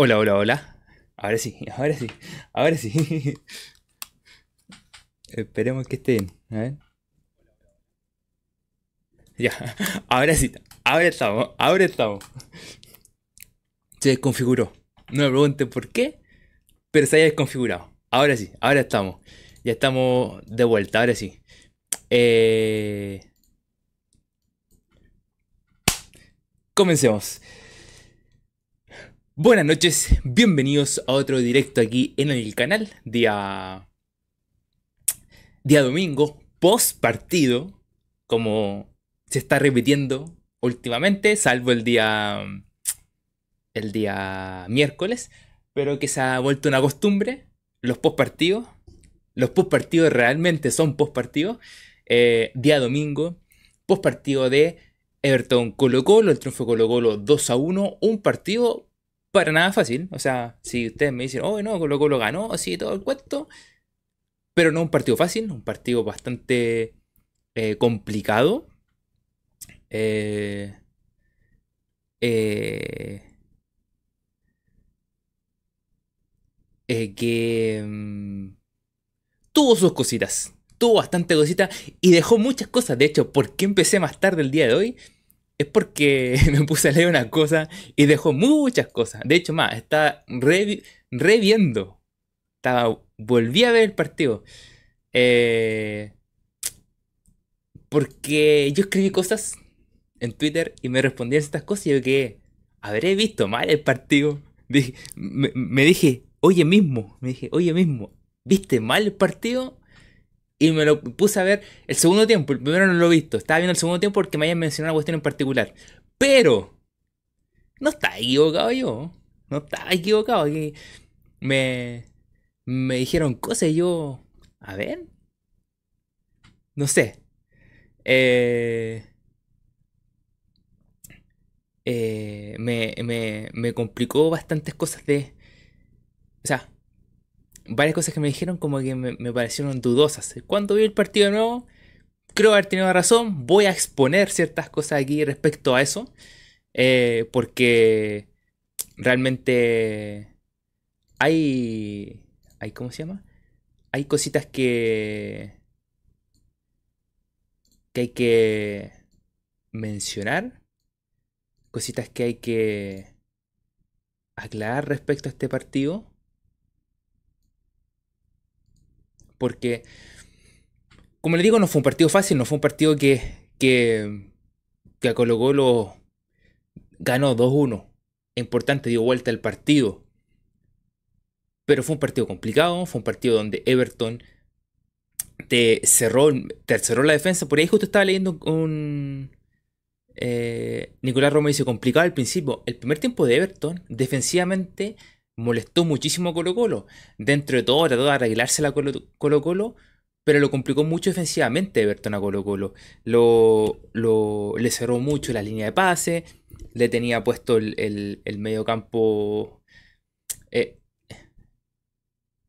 Hola, hola, hola. Ahora sí, ahora sí, ahora sí. Esperemos que esté bien. A. Ya, ahora sí, ahora estamos, ahora estamos. Se desconfiguró. No me pregunten por qué, pero se haya desconfigurado. Ahora sí, ahora estamos. Ya estamos de vuelta, ahora sí. Eh... Comencemos. Buenas noches, bienvenidos a otro directo aquí en el canal. Día. Día domingo, post partido, como se está repitiendo últimamente, salvo el día. El día miércoles, pero que se ha vuelto una costumbre. Los post partidos. Los post partidos realmente son post partidos. Eh, día domingo, post partido de Everton Colo Colo, el triunfo Colo Colo 2 a 1, un partido para nada fácil. O sea, si ustedes me dicen, oh, no, Colo Colo ganó, así todo el cuento. Pero no un partido fácil, un partido bastante eh, complicado. Eh, eh, que mm, tuvo sus cositas. Tuvo bastante cositas y dejó muchas cosas. De hecho, ¿por qué empecé más tarde el día de hoy? Es porque me puse a leer una cosa y dejó muchas cosas. De hecho, más, estaba reviendo. estaba, volví a ver el partido. Eh, porque yo escribí cosas en Twitter y me respondían estas cosas y yo que habré visto mal el partido. me, me, dije, oye mismo, me dije, oye mismo, ¿viste mal el partido? Y me lo puse a ver el segundo tiempo. El primero no lo he visto. Estaba viendo el segundo tiempo porque me hayan mencionado una cuestión en particular. Pero. No está equivocado yo. No está equivocado. me. Me dijeron cosas y yo. A ver. No sé. Eh, eh, me, me, me complicó bastantes cosas de. O sea, varias cosas que me dijeron como que me, parecieron dudosas. Cuando vi el partido nuevo, creo haber tenido razón. Voy a exponer ciertas cosas aquí respecto a eso. Eh, porque realmente hay, hay... ¿Cómo se llama? Hay cositas que... que hay que mencionar. Cositas que hay que aclarar respecto a este partido porque, como le digo, no fue un partido fácil, no fue un partido que, que, que a Colo ganó 2-1. Importante, dio vuelta el partido. Pero fue un partido complicado, fue un partido donde Everton te cerró, te la defensa. Por ahí justo estaba leyendo un... Eh, Nicolás Roma dice complicado al principio. El primer tiempo de Everton, defensivamente, molestó muchísimo a Colo Colo. Dentro de todo trató de arreglarse la Colo Colo, pero lo complicó mucho defensivamente Everton a Colo Colo. Lo, le cerró mucho la línea de pase, le tenía puesto el, el, medio campo... Eh,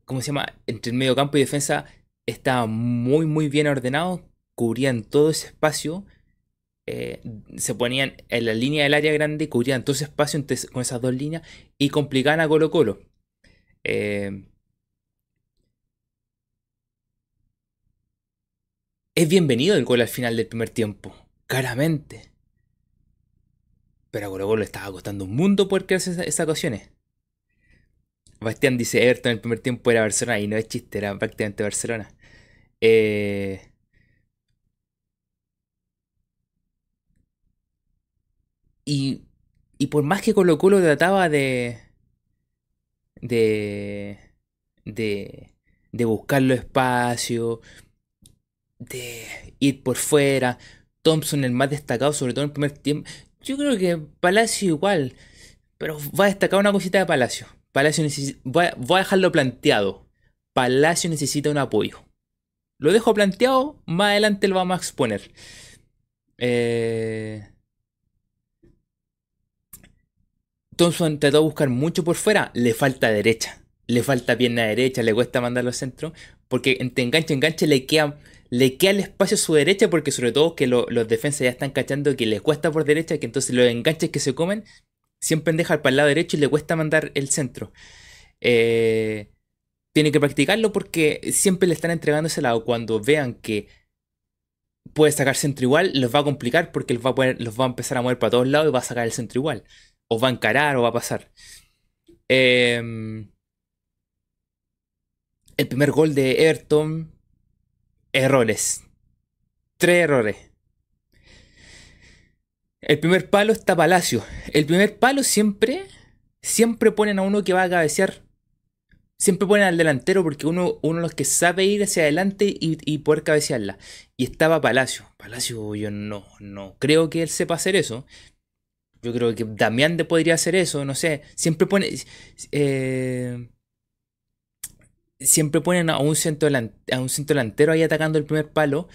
¿Cómo se llama? Entre el medio campo y defensa estaba muy muy bien ordenado, cubrían todo ese espacio eh, se ponían en la línea del área grande, cubrían todo ese espacio con esas dos líneas y complicaban a Colo Colo. Eh, es bienvenido el gol al final del primer tiempo, claramente. Pero a Colo Colo le estaba costando un mundo poder crearse esas, esas ocasiones. Bastián dice, Everton en el primer tiempo era Barcelona y no es chiste, era prácticamente Barcelona. Eh, Y, y por más que Colo Colo trataba de, de, de, de buscar los espacios, de ir por fuera, Thompson el más destacado, sobre todo en el primer tiempo. Yo creo que Palacio igual, pero va a destacar una cosita de Palacio. Palacio voy, a, voy a dejarlo planteado. Palacio necesita un apoyo. Lo dejo planteado, más adelante lo vamos a exponer. Eh, Thompson trató de buscar mucho por fuera, le falta derecha, le falta pierna derecha, le cuesta mandarlo al centro, porque entre enganche enganche le queda, le queda el espacio a su derecha, porque sobre todo que los defensas ya están cachando que les cuesta por derecha, que entonces los enganches que se comen Siempre deja para el lado derecho y le cuesta mandar el centro. Eh, tiene que practicarlo porque siempre le están entregando ese lado. Cuando vean que puede sacar centro igual, los va a complicar porque los va a, los va a empezar a mover para todos lados y va a sacar el centro igual. O va a encarar o va a pasar. Em, el primer gol de Everton, errores. Tres errores. El primer palo está Palacio. El primer palo siempre, siempre ponen a uno que va a cabecear siempre ponen al delantero porque uno, uno de los que sabe ir hacia adelante y, poder cabecearla. Y estaba Palacio. Palacio, yo no, no creo que él sepa hacer eso. Yo creo que Damián podría hacer eso, no sé. Siempre pone. Eh, siempre ponen a un, centro a un centro delantero ahí atacando el primer palo.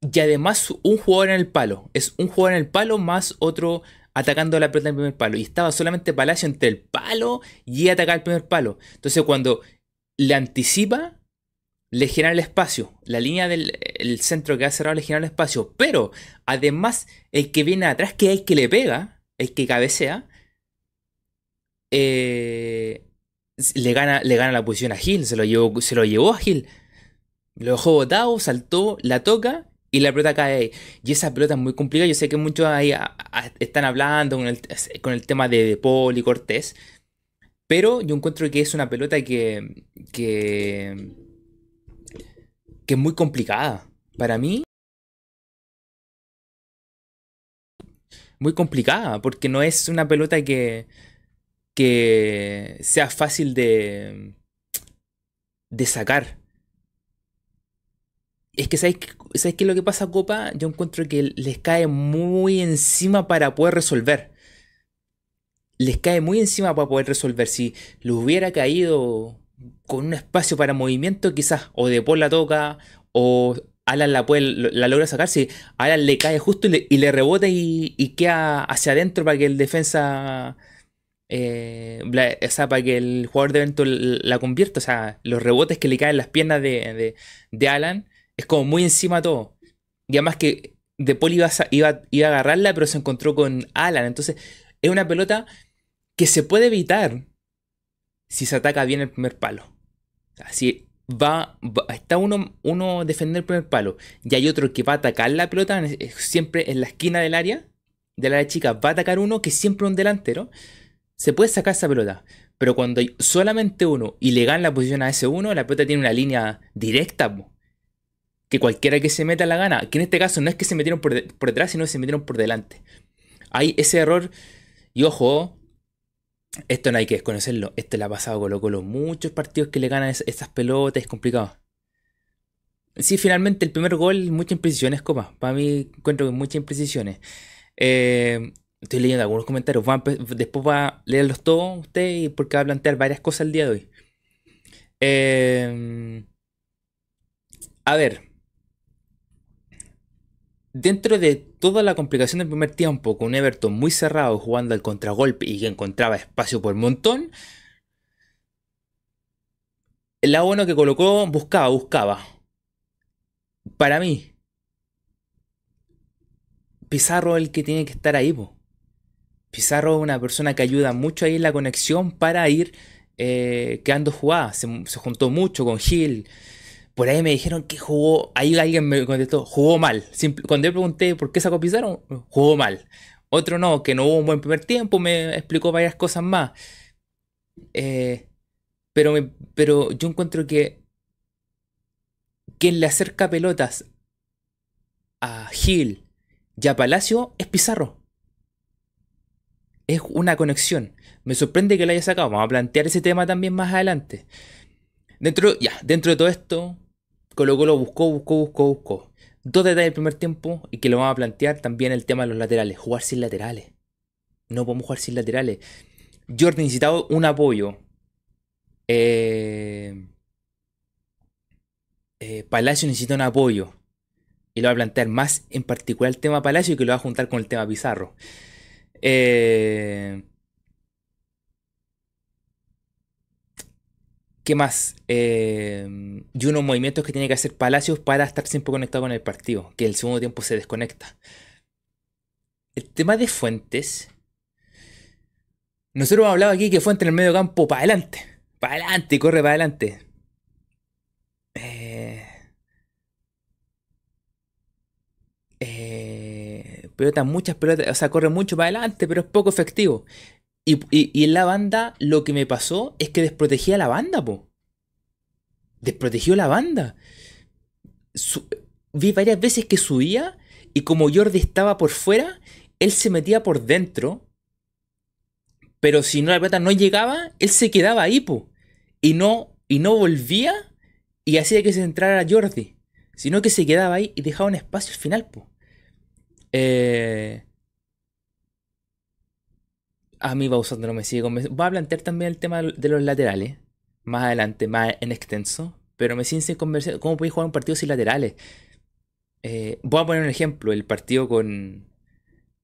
Y además un jugador en el palo. Es un jugador en el palo más otro atacando la pelota en el primer palo. Y estaba solamente Palacio entre el palo y atacar el primer palo. Entonces cuando le anticipa, le genera el espacio. La línea del centro que ha cerrado le genera el espacio. Pero además, el que viene atrás, que es el que le pega, el que cabecea, eh, le, gana, le gana la posición a Gil. Se lo llevó, se lo llevó a Gil. Lo dejó botado, saltó, la toca y la pelota cae ahí. Y esa pelota es muy complicada. Yo sé que muchos ahí están hablando con el, tema de, Paul y Cortés. Pero yo encuentro que es una pelota que, que, que es muy complicada. Para mí, muy complicada, porque no es una pelota que, que sea fácil de, de sacar. Es que ¿sabes, ¿sabes qué es lo que pasa, Copa? Yo encuentro que les cae muy encima para poder resolver. Les cae muy encima para poder resolver. Si les hubiera caído con un espacio para movimiento, quizás o de por la toca o Alan la, puede, la logra sacar. Si Alan le cae justo y le, rebota y, queda hacia adentro para que el defensa. Eh, o sea, para que el jugador de evento la convierta. O sea, los rebotes que le caen en las piernas de, de Alan es como muy encima todo. Y además que De Paul iba a, iba, a agarrarla, pero se encontró con Alan. Entonces, es una pelota que se puede evitar si se ataca bien el primer palo. O sea, si va, está uno, uno defendiendo el primer palo y hay otro que va a atacar la pelota siempre en la esquina del área, del área chica, va a atacar uno que siempre un delantero, se puede sacar esa pelota. Pero cuando hay solamente uno y le gana la posición a ese uno, la pelota tiene una línea directa que cualquiera que se meta la gana, que en este caso no es que se metieron por, detrás, sino que se metieron por delante. Hay ese error, y ojo, esto no hay que desconocerlo, esto le ha pasado Colo Colo, muchos partidos que le ganan esas pelotas, es complicado. Sí, finalmente el primer gol, muchas imprecisiones, copa. Para mí encuentro que muchas imprecisiones. Eh, estoy leyendo algunos comentarios. después va a leerlos todos usted porque va a plantear varias cosas el día de hoy. Eh, a ver, Dentro de toda la complicación del primer tiempo, con Everton muy cerrado jugando al contragolpe y que encontraba espacio por montón, el lado que colocó buscaba, buscaba. Para mí, Pizarro es el que tiene que estar ahí. Pizarro es una persona que ayuda mucho ahí en la conexión para ir eh, quedando jugadas. Se, se, juntó mucho con Gil, por ahí me dijeron que jugó, ahí alguien me contestó, jugó mal. cuando yo pregunté por qué sacó Pizarro, jugó mal. Otro no, que no hubo un buen primer tiempo, me explicó varias cosas más. Eh, pero, pero yo encuentro que quien le acerca pelotas a Gil y a Palacio es Pizarro. Es una conexión. Me sorprende que lo haya sacado. Vamos a plantear ese tema también más adelante. Dentro, ya, dentro de todo esto, Colo Colo buscó, buscó, buscó, buscó. Dos detalles del primer tiempo y que lo vamos a plantear también el tema de los laterales. Jugar sin laterales. No podemos jugar sin laterales. Jordan necesitaba un apoyo. Eh, eh, Palacio necesita un apoyo. Y lo va a plantear más en particular el tema Palacio y que lo va a juntar con el tema Pizarro. Eh, ¿Qué más? Eh, y unos movimientos que tiene que hacer Palacios para estar siempre conectado con el partido, que el segundo tiempo se desconecta. El tema de Fuentes, Nosotros hemos hablado aquí que Fuente en el medio campo para adelante. Para adelante, corre para adelante. Eh, eh, pelotas, muchas pelotas, o sea, corre mucho para adelante, pero es poco efectivo. Y, y en la banda lo que me pasó es que desprotegía a la banda, po desprotegió la banda. vi varias veces que subía y como Jordi estaba por fuera, él se metía por dentro. Pero si no la pelota no llegaba, él se quedaba ahí, po. Y no, y no volvía y hacía que se entrara Jordi. Sino que se quedaba ahí y dejaba un espacio al final, po. Eh... A mí Bausando no me sigue convenciendo. Voy a plantear también el tema de los laterales más adelante, más en extenso. Pero me sin conversar. ¿Cómo podéis jugar un partido sin laterales? Eh, voy a poner un ejemplo: el partido con.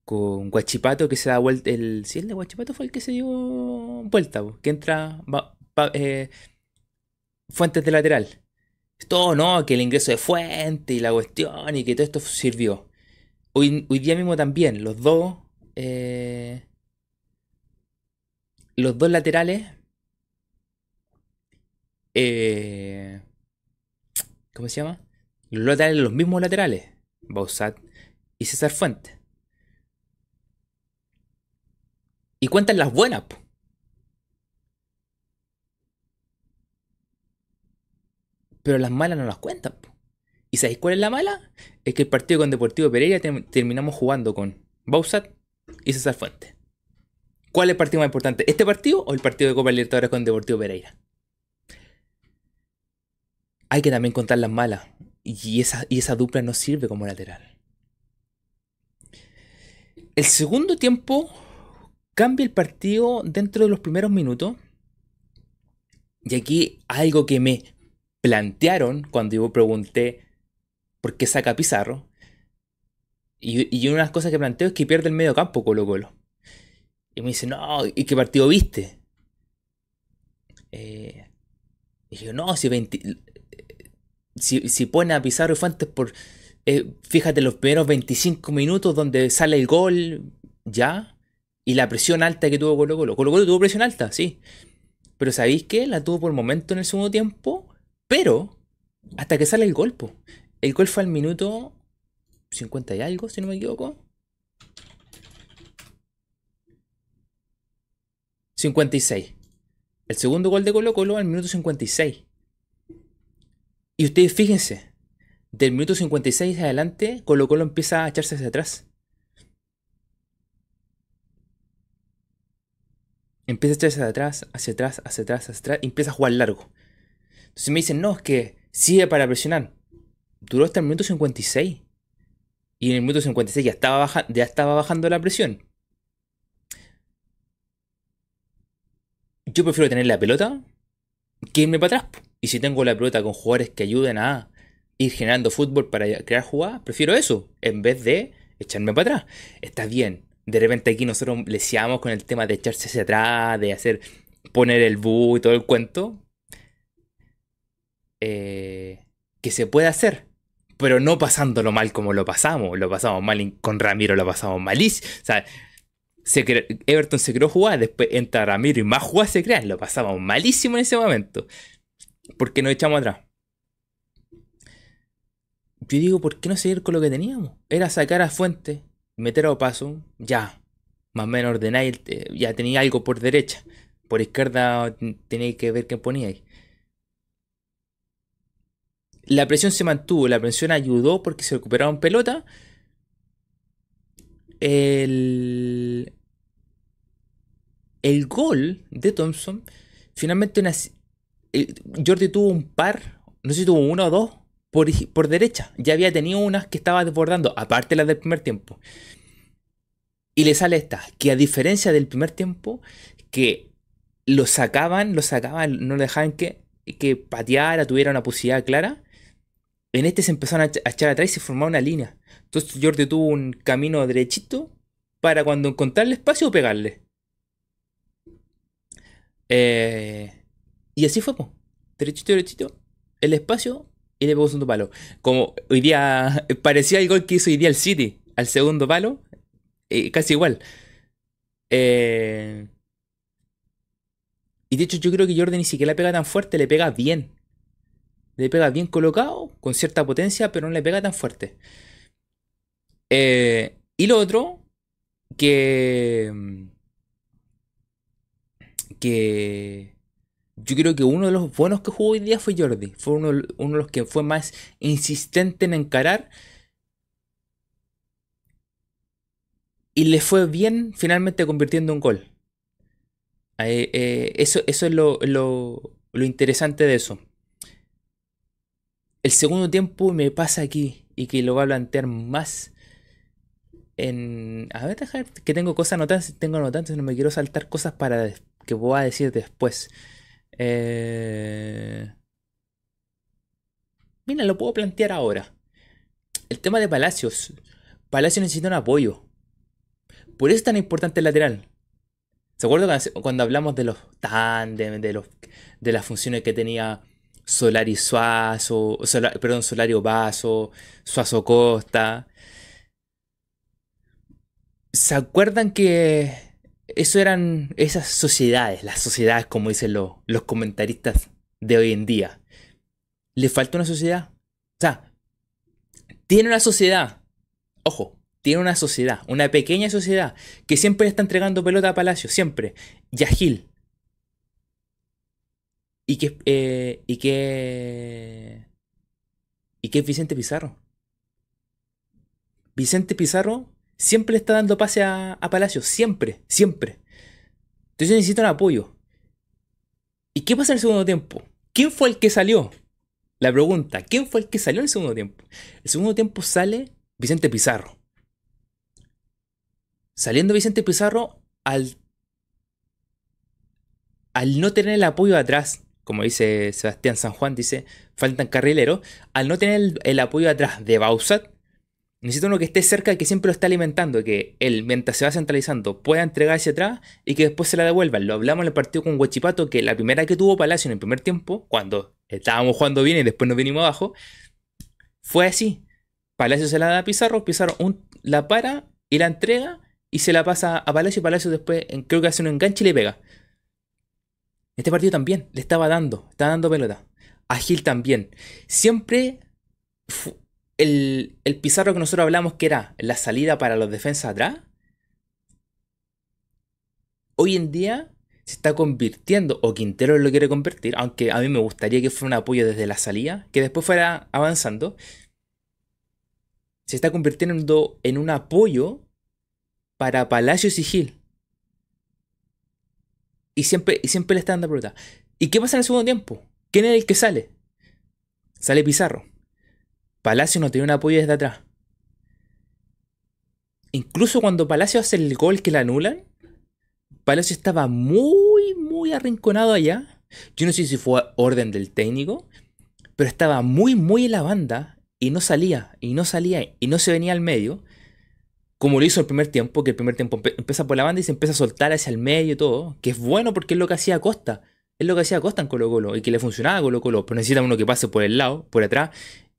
Con Guachipato que se da vuelta. El, sí, el de Guachipato fue el que se dio vuelta, que entra. Eh, fuentes de lateral. Todo, ¿no? Que el ingreso de Fuente y la cuestión y que todo esto sirvió. Hoy, hoy día mismo también, los dos. Eh, los dos laterales eh, ¿Cómo se llama? Los laterales, los mismos laterales. Bausat y César Fuentes. Y cuentan las buenas. Pero las malas no las cuentan. ¿Y sabéis cuál es la mala? Es que el partido con Deportivo Pereira terminamos jugando con Bausat y César Fuentes. ¿Cuál es el partido más importante? ¿Este partido o el partido de Copa Libertadores con Deportivo Pereira? hay que también contar las malas. Y esa, y esa dupla no sirve como lateral. El segundo tiempo cambia el partido dentro de los primeros minutos. Y aquí algo que me plantearon cuando yo pregunté por qué saca Pizarro. Y, y una de las cosas que planteo es que pierde el medio campo Colo Colo. Y me dice, no, ¿y qué partido viste? Eh, y yo, no, si 20, si, pone a Pizarro y Fuentes por, eh, fíjate, los primeros 25 minutos donde sale el gol, ya, y la presión alta que tuvo Colo Colo. Colo Colo tuvo presión alta, sí. Pero ¿sabéis qué? La tuvo por momento en el segundo tiempo, pero hasta que sale el gol, El gol fue al minuto 50 y algo, si no me equivoco. 56. El segundo gol de Colo Colo al minuto 56. Y ustedes fíjense, del minuto 56 adelante, Colo Colo empieza a echarse hacia atrás. Empieza a echarse hacia atrás, hacia atrás, hacia atrás, hacia atrás, y empieza a jugar largo. Entonces me dicen, no, es que sigue para presionar. Duró hasta el minuto 56. Y en el minuto 56 ya estaba, ya estaba bajando la presión. Yo prefiero tener la pelota que irme para atrás. Y si tengo la pelota con jugadores que ayuden a ir generando fútbol para crear jugadas, prefiero eso, en vez de echarme para atrás. Está bien. De repente aquí nosotros leseamos con el tema de echarse hacia atrás, de hacer poner el bu y todo el cuento. Eh, que se puede hacer, pero no pasándolo mal como lo pasamos. Lo pasamos mal con Ramiro, lo pasamos malísimo. O sea, Everton se creó jugar, después entra Ramiro y más jugadas se crean. Lo pasamos malísimo en ese momento porque nos echamos atrás. Yo digo, ¿por qué no seguir con lo que teníamos? Era sacar a Fuente, meter a Opaso, ya. Más o menos ordenáis, ya tenía algo por derecha. Por izquierda tenéis que ver qué poníais. La presión se mantuvo, la presión ayudó porque se recuperaron pelota. El, el gol de Thompson finalmente Jordi tuvo un par, no sé si tuvo uno o dos, por, por derecha. Ya había tenido unas que estaba desbordando, aparte las del primer tiempo. Y le sale esta, que a diferencia del primer tiempo, que lo sacaban, lo sacaban, no le dejaban que, que pateara, tuviera una posibilidad clara. En este se empezaron a echar atrás y se formaba una línea. Entonces Jordi tuvo un camino derechito para cuando encontrar el espacio pegarle. Eh, y así fue, po. derechito, derechito, el espacio y le pegó segundo palo. Como hoy día parecía el gol que hizo hoy día el City al segundo palo, eh, casi igual. Eh, Y de hecho yo creo que Jordi ni siquiera le pega tan fuerte, le pega bien. Le pega bien colocado, con cierta potencia, pero no le pega tan fuerte. Eh, y lo otro, que... Que... Yo creo que uno de los buenos que jugó hoy día fue Jordi. Fue uno, uno de los que fue más insistente en encarar y le fue bien finalmente convirtiendo un gol. Eh, eso, eso, es lo, lo, interesante de eso. El segundo tiempo me pasa aquí y que lo voy a plantear más en... A ver, dejar que tengo cosas anotadas, tengo anotadas, no me quiero saltar cosas para que voy a decir después. Eh... Mira, lo puedo plantear ahora. El tema de Palacios. Palacios necesita un apoyo. Por eso es tan importante el lateral. ¿Se acuerdan cuando hablamos de los tandem, de, los, de las funciones que tenía Solari Suazo, perdón, Solario Vaso, Suazo Costa? ¿Se acuerdan que eso eran esas sociedades, las sociedades como dicen los, comentaristas de hoy en día? ¿Le falta una sociedad? O sea, tiene una sociedad. Ojo, tiene una sociedad, una pequeña sociedad, que siempre está entregando pelota a Palacio, siempre. Y a Gil. Y que, eh, y que. Y que es Vicente Pizarro. Vicente Pizarro siempre está dando pase a, a Palacio, siempre, siempre. Entonces necesita un apoyo. ¿Y qué pasa en el segundo tiempo? ¿Quién fue el que salió? La pregunta, ¿quién fue el que salió en el segundo tiempo? El segundo tiempo sale Vicente Pizarro. Saliendo Vicente Pizarro al, al no tener el apoyo atrás, como dice Sebastián San Juan, dice, faltan carrileros, al no tener el, apoyo atrás de Bausat, necesita uno que esté cerca que siempre lo está alimentando, que él, mientras se va centralizando, pueda entregarse atrás y que después se la devuelva. Lo hablamos en el partido con Huachipato, que la primera que tuvo Palacio en el primer tiempo, cuando estábamos jugando bien y después nos vinimos abajo, fue así. Palacio se la da a Pizarro, Pizarro la para y la entrega y se la pasa a Palacio y Palacio después creo que hace un enganche y le pega. Este partido también le estaba dando, estaba dando pelota. A Gil también. Siempre el, el pizarro que nosotros hablamos que era la salida para los defensas atrás. Hoy en día se está convirtiendo, o Quintero lo quiere convertir, aunque a mí me gustaría que fuera un apoyo desde la salida, que después fuera avanzando. Se está convirtiendo en un apoyo para Palacios y Gil. Y siempre, y siempre le están dando pelota. ¿Y qué pasa en el segundo tiempo? ¿Quién es el que sale? Sale Pizarro. Palacio no tiene un apoyo desde atrás. Incluso cuando Palacio hace el gol que la anulan, Palacio estaba muy, muy arrinconado allá. Yo no sé si fue orden del técnico, pero estaba muy, muy en la banda y no salía, y no salía, y no se venía al medio como lo hizo el primer tiempo, que el primer tiempo empieza por la banda y se empieza a soltar hacia el medio y todo, que es bueno porque es lo que hacía Costa, es lo que hacía Costa en Colo Colo y que le funcionaba a Colo Colo, pero necesita uno que pase por el lado, por atrás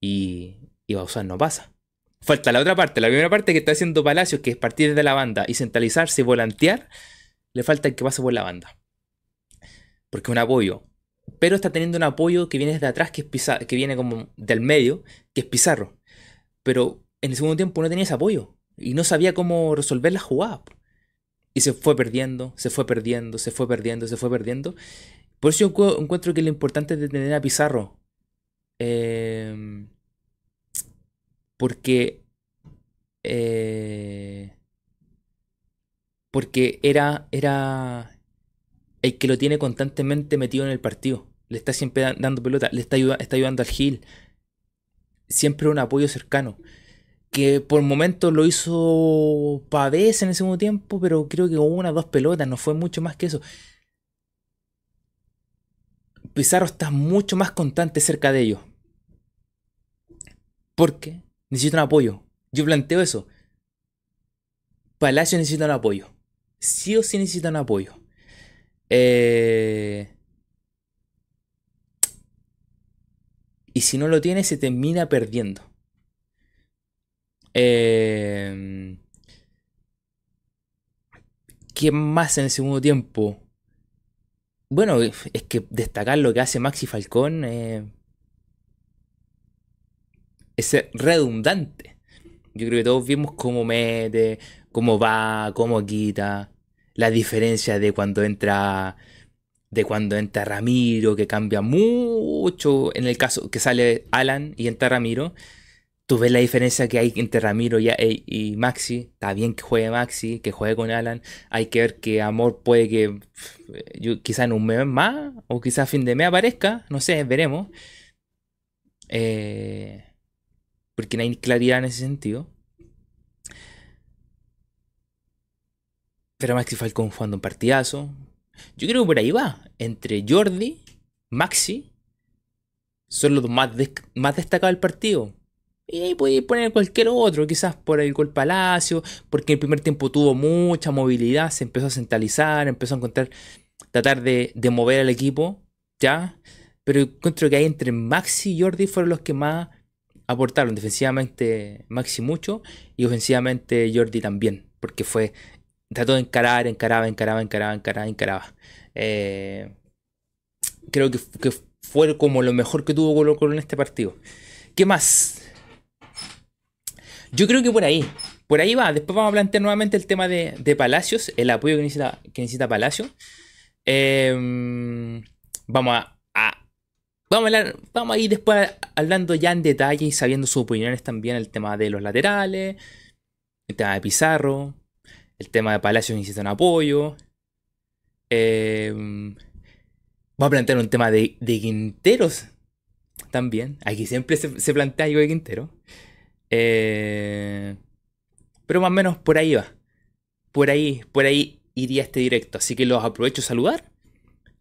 y, y usar no pasa. Falta la otra parte, la primera parte que está haciendo Palacios, que es partir desde la banda y centralizarse y volantear, le falta el que pase por la banda. Porque es un apoyo. Pero está teniendo un apoyo que viene desde atrás, que, es que viene como del medio, que es Pizarro. Pero en el segundo tiempo no tenía ese apoyo y no sabía cómo resolver la jugada. Y se fue perdiendo, se fue perdiendo, se fue perdiendo, se fue perdiendo. Por eso yo encuentro que lo importante es tener a Pizarro. Em, porque. Eh, porque era, era el que lo tiene constantemente metido en el partido. Le está siempre dando pelota, le está, ayudando al Gil. Siempre un apoyo cercano que por momentos lo hizo Pavés en el segundo tiempo, pero creo que hubo una o dos pelotas, no fue mucho más que eso. Pizarro está mucho más constante cerca de ellos. Porque necesitan apoyo. Yo planteo eso. Palacio necesita un apoyo. Sí o sí necesita un apoyo. Eh... Y si no lo tiene, se termina perdiendo. Eh, ¿Qué más en el segundo tiempo? bueno, es que destacar lo que hace Maxi Falcón eh, es redundante. Yo creo que todos vimos cómo mete, cómo va, cómo quita, la diferencia de cuando entra de cuando entra Ramiro, que cambia mucho en el caso que sale Alan y entra Ramiro. Tú ves la diferencia que hay entre Ramiro y, Maxi. Está bien que juegue Maxi, que juegue con Alan. Hay que ver que Amor puede que yo, quizá en un mes más o quizá a fin de mes aparezca. No sé, veremos. Eh, porque no hay claridad en ese sentido. Pero Maxi Falcón jugando un partidazo. Yo creo que por ahí va. Entre Jordi, Maxi, son los más, más destacados del partido. Y ahí podéis poner cualquier otro, quizás por el gol Palacio, porque en el primer tiempo tuvo mucha movilidad, se empezó a centralizar, empezó a encontrar, tratar de, de mover al equipo, ¿ya? Pero encuentro que ahí entre Maxi y Jordi fueron los que más aportaron. Defensivamente Maxi mucho y ofensivamente Jordi también, porque fue trató de encarar, encaraba, encaraba, encaraba, encaraba, encaraba. Eh, creo que, fue como lo mejor que tuvo Colo Colo en este partido. ¿Qué más? Yo creo que por ahí. Por ahí va. Después vamos a plantear nuevamente el tema de, Palacios, el apoyo que necesita, que necesita Palacio. Em, vamos a, vamos, a ir después hablando ya en detalle y sabiendo sus opiniones también el tema de los laterales, el tema de Pizarro, el tema de Palacios necesita un apoyo. Eh, Voy a plantear un tema de, Quinteros también. Aquí siempre se, plantea algo de Quintero. Eh, pero más o menos por ahí va. Por ahí, por ahí iría este directo. Así que los aprovecho a saludar.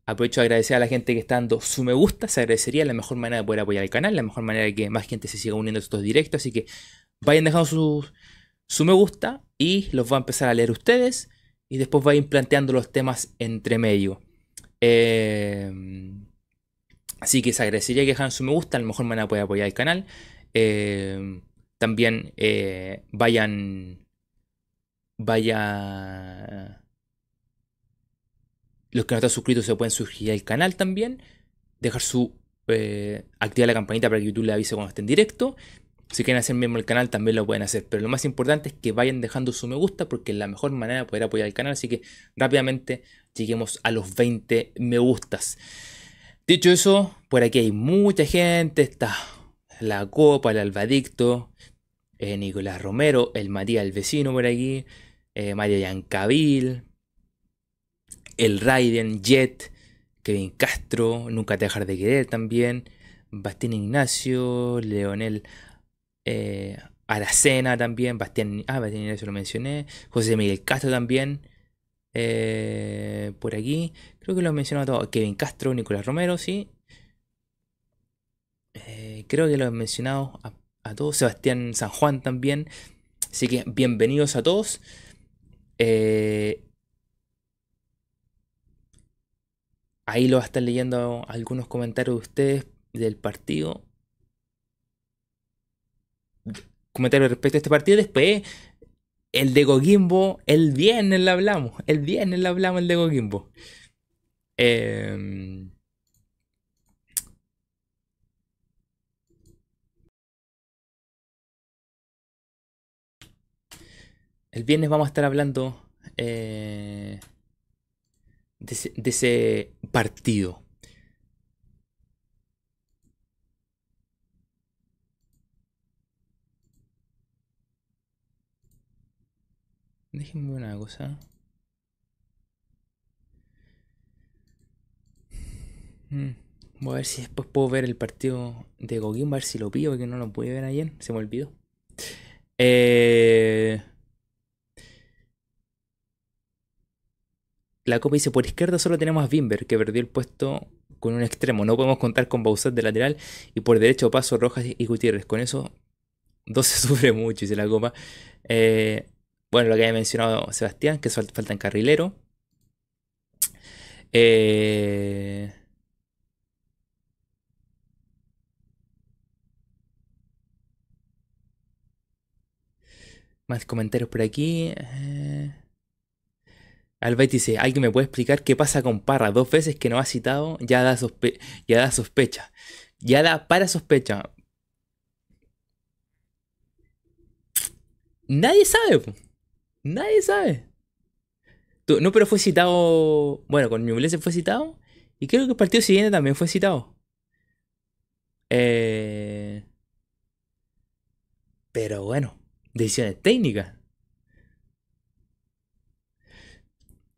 Aprovecho a agradecer a la gente que está dando su me gusta. Se agradecería la mejor manera de poder apoyar el canal. La mejor manera de que más gente se siga uniendo a estos directos. Así que vayan dejando sus su me gusta y los va a empezar a leer ustedes y después va a ir planteando los temas entre medio. Eh, así que se agradecería que dejaran su me gusta, a lo mejor manera puede apoyar el canal. Eh, también eh, vayan, vaya, los que no están suscritos se pueden suscribir al canal también, dejar su, activar la campanita para que YouTube le avise cuando esté en directo si quieren hacer mismo el canal también lo pueden hacer, pero lo más importante es que vayan dejando su me gusta porque es la mejor manera de poder apoyar el canal, así que rápidamente lleguemos a los 20 me gustas. Dicho eso, por aquí hay mucha gente, está la Copa, el Albadicto, eh, Nicolás Romero, el Matías el vecino por aquí, eh, María Yancavil, el Raiden, Jet, Kevin Castro, Nunca te dejar de querer también, Bastín Ignacio, Leonel eh, Aracena también, Bastián, ah, Bastián Ignacio lo mencioné, José Miguel Castro también, eh, por aquí, creo que lo he mencionado todos, Kevin Castro, Nicolás Romero, sí, eh, creo que lo he mencionado a, todos, Sebastián San Juan también, así que bienvenidos a todos. Eh, ahí lo va a estar leyendo algunos comentarios de ustedes del partido comentarios respecto a este partido. Después, el de Coquimbo, el viernes lo hablamos. El viernes lo hablamos el de Coquimbo. Eh, el viernes vamos a estar hablando eh, de ese partido. Déjenme una cosa. Mm, voy a ver si después puedo ver el partido de Goguín, a ver si lo pido, porque no lo pude ver ayer, se me olvidó. Eh, la copa dice, por izquierda solo tenemos a Bimber, que perdió el puesto con un extremo. No podemos contar con Bausat de lateral y por derecho Paso, Rojas y Gutiérrez. Con eso, dos se sufre mucho, dice la copa. Eh, bueno, lo que había mencionado Sebastián, que falta en carrilero. Eh, más comentarios por aquí. Eh, Albait dice, ¿alguien me puede explicar qué pasa con Parra? Dos veces que no ha citado, ya da, ya da sospecha. Ya da para sospecha. Nadie sabe. Nadie sabe. No, pero fue citado. Bueno, con Ñublense fue citado. Y creo que el partido siguiente también fue citado. Eh, pero bueno, decisiones técnicas.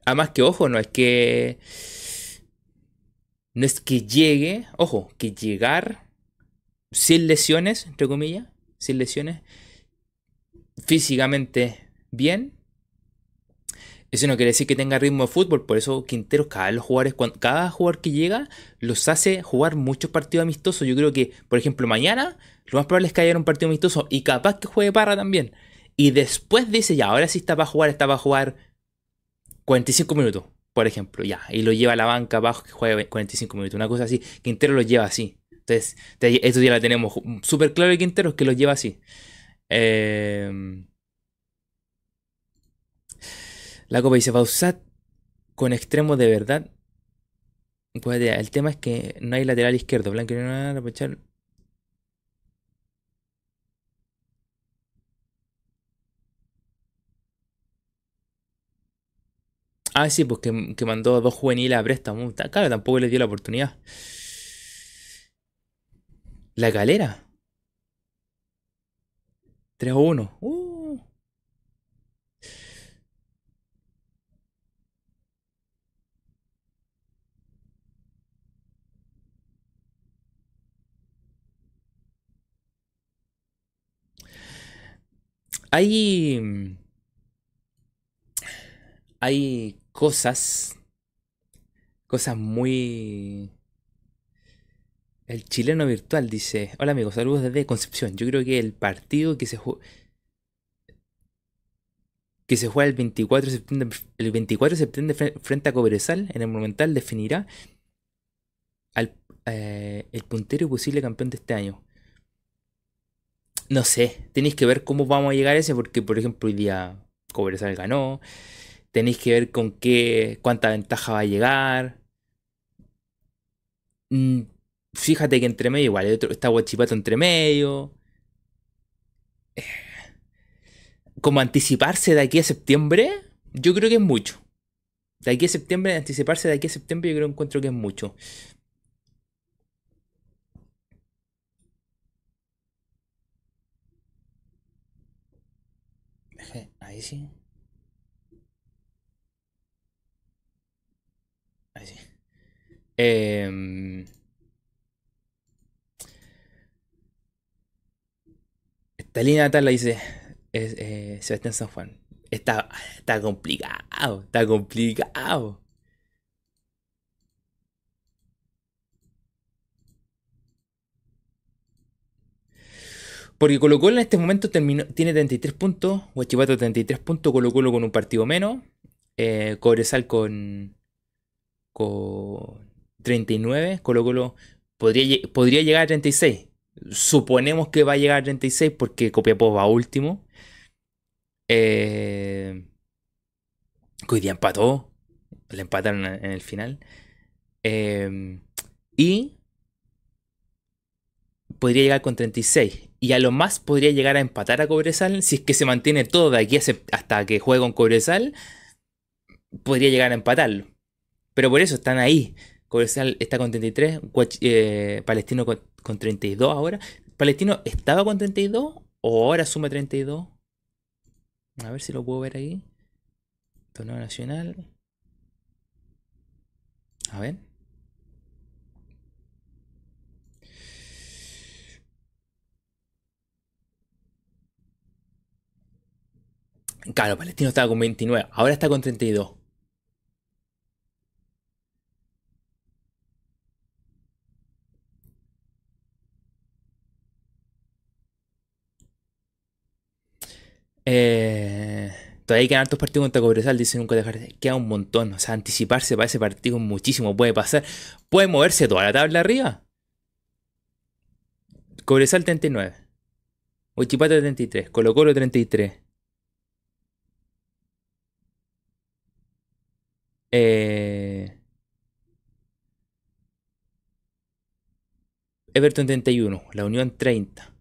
Además que, ojo, no es que... No es que llegue, ojo, que llegar sin lesiones, entre comillas, sin lesiones, físicamente bien, eso no quiere decir que tenga ritmo de fútbol, por eso Quinteros, cada los jugadores, cada jugador que llega, los hace jugar muchos partidos amistosos. Yo creo que, por ejemplo, mañana, lo más probable es que haya un partido amistoso y capaz que juegue Parra también. Y después dice, ya, ahora sí está para jugar, está para jugar 45 minutos, por ejemplo, ya. Y lo lleva a la banca abajo que juegue 45 minutos, una cosa así. Quintero lo lleva así. Entonces, eso ya la tenemos súper claro de Quintero, que lo lleva así. Eh. La copa dice usar con extremo de verdad. el tema es que no hay lateral izquierdo. Blanco y no aprovechar. Ah, sí, pues que, mandó dos juveniles a préstamo. Claro, tampoco le dio la oportunidad. La galera. 3 a 1. Hay. Hay cosas. Cosas muy. El chileno virtual dice: Hola amigos, saludos desde Concepción. Yo creo que el partido que se juega. Que se juega el 24 de septiembre, el 24 de septiembre frente a Cobresal en el Monumental definirá al, eh, el puntero y posible campeón de este año. No sé, tenéis que ver cómo vamos a llegar a ese, porque por ejemplo hoy día Cobresal ganó. Tenéis que ver con qué, cuánta ventaja va a llegar. Mm, fíjate que entre medio, igual, está Guachipato entre medio. Eh, como anticiparse de aquí a septiembre, yo creo que es mucho. De aquí a septiembre, anticiparse de aquí a septiembre, yo creo que encuentro que es mucho. Ahí sí. Ahí sí. Eh, esta línea natal la dice eh, Sebastián San Juan. Está, está complicado, está complicado. Porque Colo Colo en este momento tiene 33 puntos, Huachipato 33 puntos, Colo Colo con un partido menos, eh, Cobresal con, con 39, Colo Colo podría, podría llegar a 36. Suponemos que va a llegar a 36 porque Copiapó va último. Eh, hoy día empató, le empataron en el final. Eh, y podría llegar con 36 y a lo más podría llegar a empatar a Cobresal si es que se mantiene todo de aquí hasta que juegue con Cobresal. Podría llegar a empatarlo. Pero por eso están ahí. Cobresal está con 33, eh, Palestino con, 32 ahora. ¿Palestino estaba con 32 o ahora suma 32? A ver si lo puedo ver ahí. Torneo Nacional. A ver. Claro, Palestino estaba con 29, ahora está con 32. Eh, todavía quedan hartos partidos contra Cobresal, dice nunca dejar. Queda un montón. O sea, anticiparse para ese partido muchísimo puede pasar. Puede moverse toda la tabla arriba. Cobresal 39. Huichipato 33. Colo Colo 33. Eh, Everton 31, La Unión 30.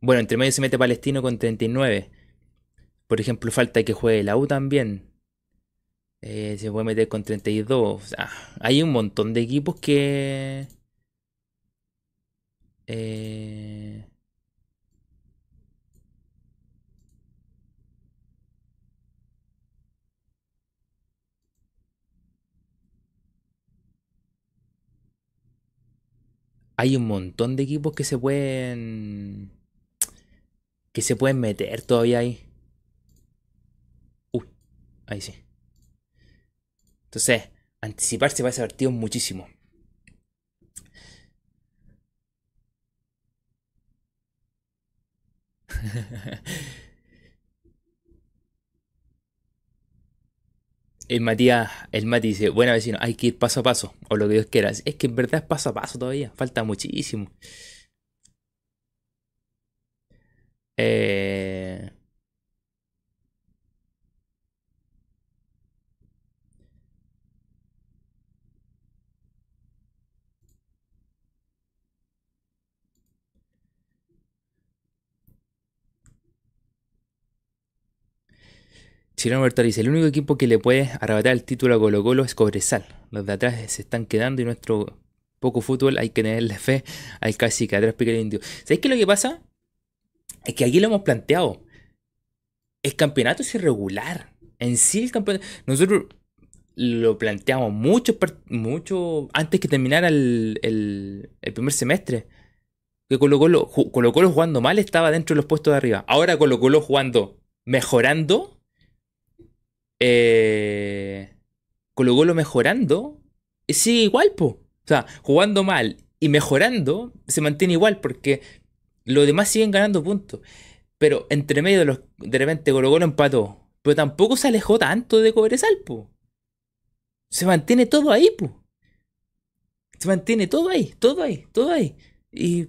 Bueno, entre medio se mete Palestino con 39. Por ejemplo, falta que juegue la U también. Eh, se puede meter con 32. O sea, hay un montón de equipos que... Eh, hay un montón de equipos que se pueden... que se pueden meter todavía ahí. Ahí sí. Entonces, anticiparse para ese partido muchísimo. El Matías, el Mati dice, bueno vecino, hay que ir paso a paso, o lo que Dios quiera. Es que en verdad es paso a paso todavía, falta muchísimo. Eh, El único equipo que le puede arrebatar el título a Colo Colo es Cobresal. Los de atrás se están quedando y nuestro poco fútbol hay que tenerle fe al casi que atrás pica el indio. ¿Sabéis qué lo que pasa? Es que aquí lo hemos planteado. El campeonato es irregular. En sí el campeonato... Nosotros lo planteamos mucho, mucho antes que terminara el, el, primer semestre. Que Colo Colo, Colo Colo jugando mal estaba dentro de los puestos de arriba. Ahora Colo Colo jugando, mejorando eh, Colo mejorando, sigue igual, po. O sea, jugando mal y mejorando, se mantiene igual porque los demás siguen ganando puntos. Pero entre medio de los. De repente Colo Colo empató. Pero tampoco se alejó tanto de Cobresal, po. Se mantiene todo ahí, po. Se mantiene todo ahí, todo ahí, todo ahí. Y,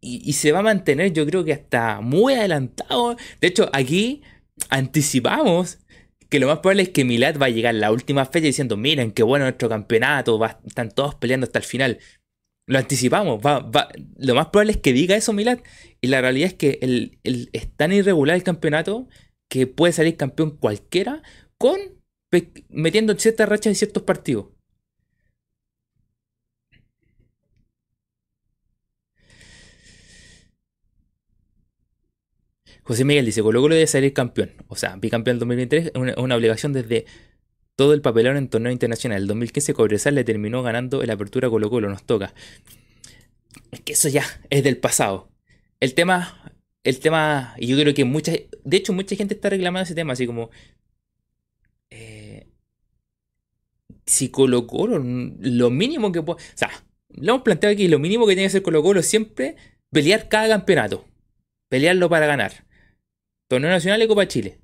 y, y se va a mantener, yo creo que hasta muy adelantado. De hecho, aquí anticipamos que lo más probable es que Milad va a llegar la última fecha diciendo, miren qué bueno nuestro campeonato, están todos peleando hasta el final. Lo anticipamos, va, lo más probable es que diga eso Milad. Y la realidad es que el, es tan irregular el campeonato que puede salir campeón cualquiera con metiendo ciertas rachas de ciertos partidos. José Miguel dice, Colo Colo debe salir campeón. O sea, bicampeón en 2023 es una, obligación desde todo el papelón en torneo internacional. El 2015 Cobresal le terminó ganando el apertura Colo Colo, nos toca. Es que eso ya es del pasado. El tema, el tema, y yo creo que mucha, de hecho mucha gente está reclamando ese tema, así como... Eh, si Colo Colo, lo mínimo que puede... O sea, lo hemos planteado aquí, lo mínimo que tiene que hacer Colo Colo siempre pelear cada campeonato. Pelearlo para ganar. Torneo Nacional y Copa Chile.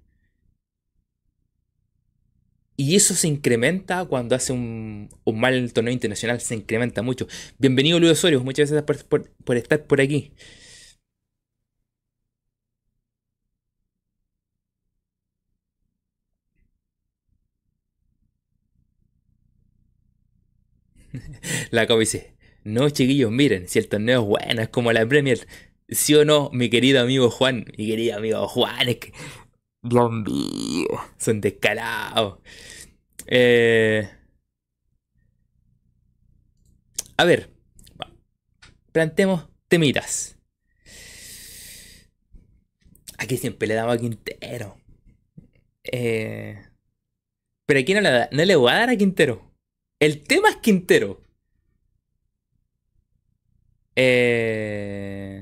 Y eso se incrementa cuando hace un, mal torneo internacional, se incrementa mucho. Bienvenido Luis Osorio, muchas gracias por, estar por aquí. La Copa dice, no chiquillos, miren, si el torneo es bueno, es como la Premier, ¿Sí o no, mi querido amigo Juan? Mi querido amigo Juan, es que. Dios mío, son descarados. Eh, a ver, planteemos temitas. Aquí siempre le damos a Quintero. Eh, pero aquí no le, no le voy a dar a Quintero. El tema es Quintero. Eh.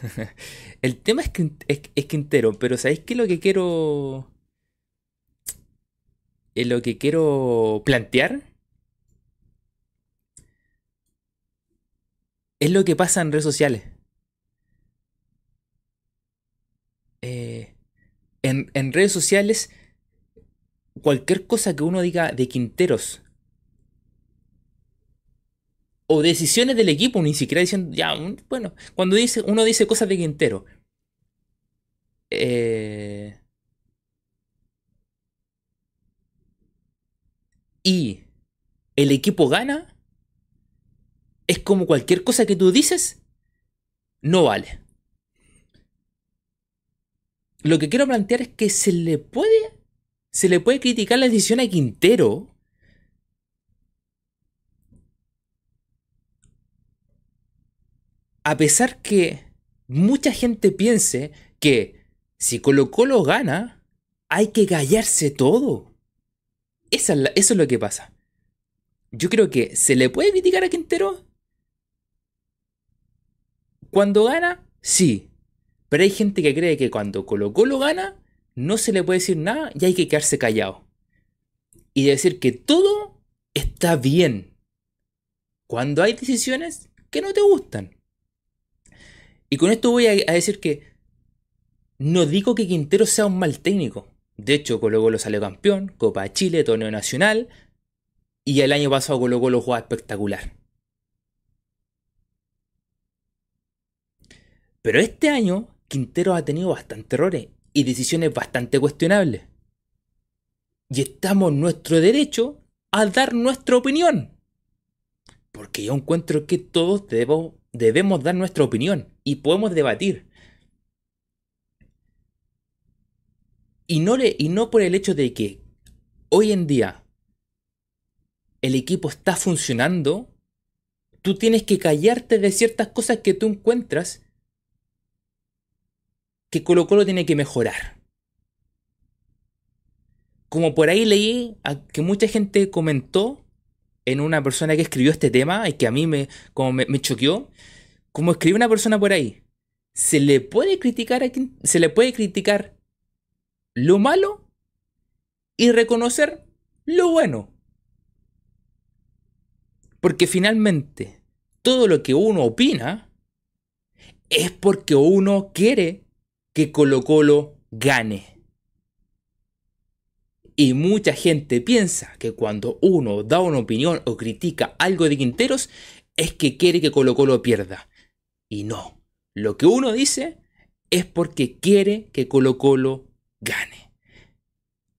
El tema es, es, Quintero, pero ¿sabéis qué es lo que quiero. Lo que quiero plantear? Es lo que pasa en redes sociales. Eh, en, en redes sociales, cualquier cosa que uno diga de Quinteros o decisiones del equipo, ni siquiera diciendo, ya, bueno, cuando dice, uno dice cosas de Quintero, eh, y el equipo gana, es como cualquier cosa que tú dices, no vale. Lo que quiero plantear es que se le puede, se le puede criticar la decisión a Quintero. A pesar que mucha gente piense que si Colo Colo gana, hay que callarse todo. eso es lo que pasa. Yo creo que se le puede criticar a Quintero. Cuando gana, sí. Pero hay gente que cree que cuando Colo Colo gana, no se le puede decir nada y hay que quedarse callado. Y decir que todo está bien. Cuando hay decisiones que no te gustan. Y con esto voy a, decir que no digo que Quintero sea un mal técnico. De hecho, Colo Colo salió campeón, Copa Chile, torneo nacional. Y el año pasado Colo Colo jugaba espectacular. Pero este año Quintero ha tenido bastantes errores y decisiones bastante cuestionables. Y estamos en nuestro derecho a dar nuestra opinión. Porque yo encuentro que todos debemos dar nuestra opinión y podemos debatir. Y no, le, y no por el hecho de que hoy en día el equipo está funcionando, tú tienes que callarte de ciertas cosas que tú encuentras que Colo Colo tiene que mejorar. Como por ahí leí que mucha gente comentó en una persona que escribió este tema y que a mí me, como me, me choqueó, como escribió una persona por ahí, se le puede criticar a quien, se le puede criticar lo malo y reconocer lo bueno. Porque finalmente, todo lo que uno opina es porque uno quiere que Colo Colo gane. Y mucha gente piensa que cuando uno da una opinión o critica algo de Quinteros es que quiere que Colo Colo pierda. Y no, lo que uno dice es porque quiere que Colo Colo gane.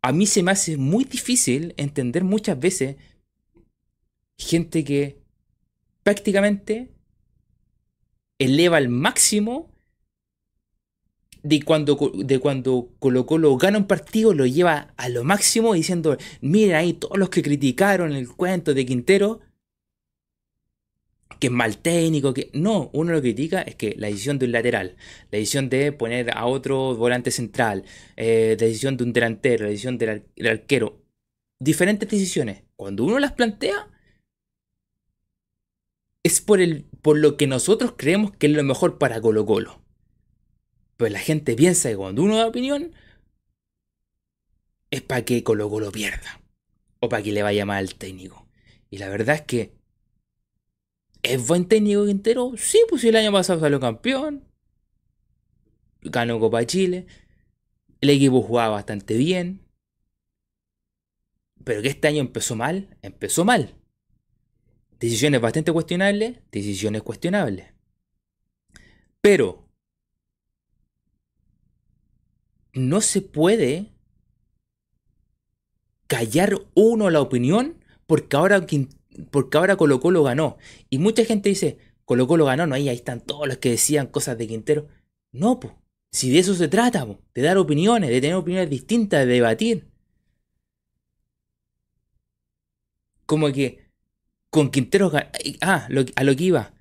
A mí se me hace muy difícil entender muchas veces gente que prácticamente eleva al máximo de cuando, de cuando Colo Colo gana un partido, lo lleva a lo máximo diciendo, miren ahí todos los que criticaron el cuento de Quintero, que es mal técnico, que no, uno lo critica es que la decisión de un lateral, la decisión de poner a otro volante central, eh, la decisión de un delantero, la decisión del arquero, diferentes decisiones, cuando uno las plantea, es por, el, por lo que nosotros creemos que es lo mejor para Colo Colo. Pero la gente piensa que cuando uno da opinión, es para que Colo Colo pierda. O para que le vaya mal al técnico. Y la verdad es que. ¿Es buen técnico Quintero? Sí, pues el año pasado salió campeón. Ganó Copa Chile. El equipo jugaba bastante bien. Pero que este año empezó mal, empezó mal. Decisiones bastante cuestionables, decisiones cuestionables. Pero no se puede callar uno la opinión porque ahora, porque ahora Colo Colo ganó. Y mucha gente dice, Colo Colo ganó, no, ahí, ahí están todos los que decían cosas de Quintero. No, pues, si de eso se trata, de dar opiniones, de tener opiniones distintas, de debatir. Como que con Quintero. Ah, a lo que iba.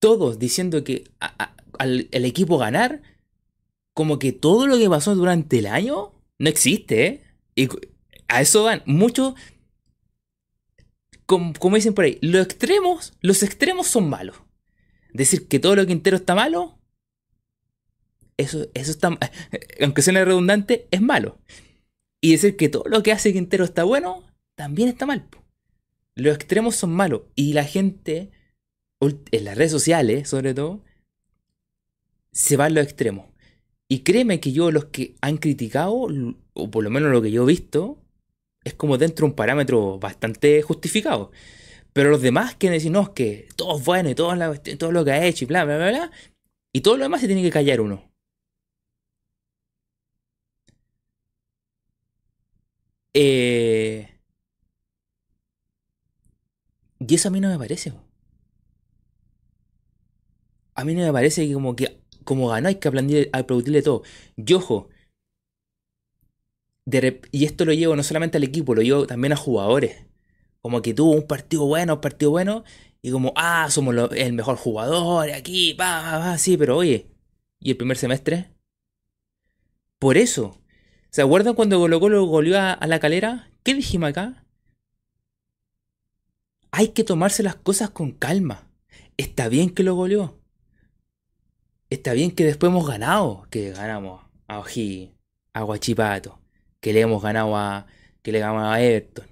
Todos diciendo que al el equipo ganar, como que todo lo que pasó durante el año no existe, ¿eh? Y a eso van muchos. Como, dicen por ahí, los extremos, los extremos son malos. Decir que todo lo Quintero está malo, eso, eso está, aunque suene redundante, es malo. Y decir que todo lo que hace Quintero está bueno, también está mal los extremos son malos. Y la gente, en las redes sociales sobre todo, se va a los extremos. Y créeme que yo los que han criticado, o por lo menos lo que yo he visto, es como dentro de un parámetro bastante justificado. Pero los demás quieren decir, no, es que todo es bueno y todo, la, todo lo que ha hecho y bla, bla, bla, bla. Y todo lo demás se tiene que callar uno. Eh, y eso a mí no me parece. A mí no me parece que como que como ganó hay que aplaudirle, aplaudirle todo. Y ojo, y esto lo llevo no solamente al equipo, lo llevo también a jugadores. Como que tuvo un partido bueno, un partido bueno, y como, ah, somos el mejor jugador aquí, va, va, va, sí, pero oye, ¿y el primer semestre? Por eso, ¿se acuerdan cuando Colo Colo goleó a, a la calera? ¿Qué dijimos acá? Hay que tomarse las cosas con calma. Está bien que lo goleó. Está bien que después hemos ganado. Que ganamos a Oji, a Guachipato. Que le hemos ganado a. Que le ganamos a Everton.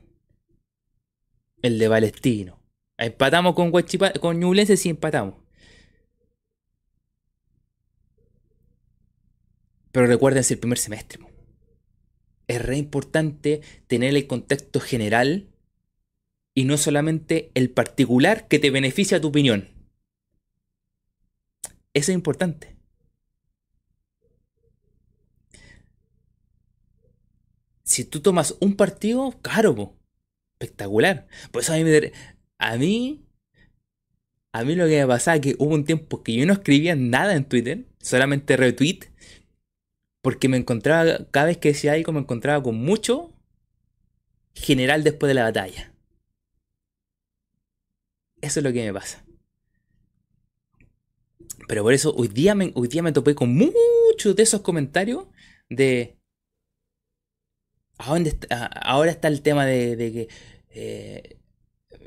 El de Palestino. Empatamos con Guachipato. Con Ñublense sí empatamos. Pero recuérdense el primer semestre. Es re importante tener el contexto general y no solamente el particular que te beneficia a tu opinión. Eso es importante. Si tú tomas un partido, claro, espectacular. Por eso a mí, me, a mí, a mí lo que me pasaba es que hubo un tiempo que yo no escribía nada en Twitter, solamente retweet, porque me encontraba, cada vez que decía algo, me encontraba con mucho general después de la batalla. Eso es lo que me pasa. Pero por eso hoy día me, hoy día me topé con muchos de esos comentarios de... ahora está el tema de, que eh,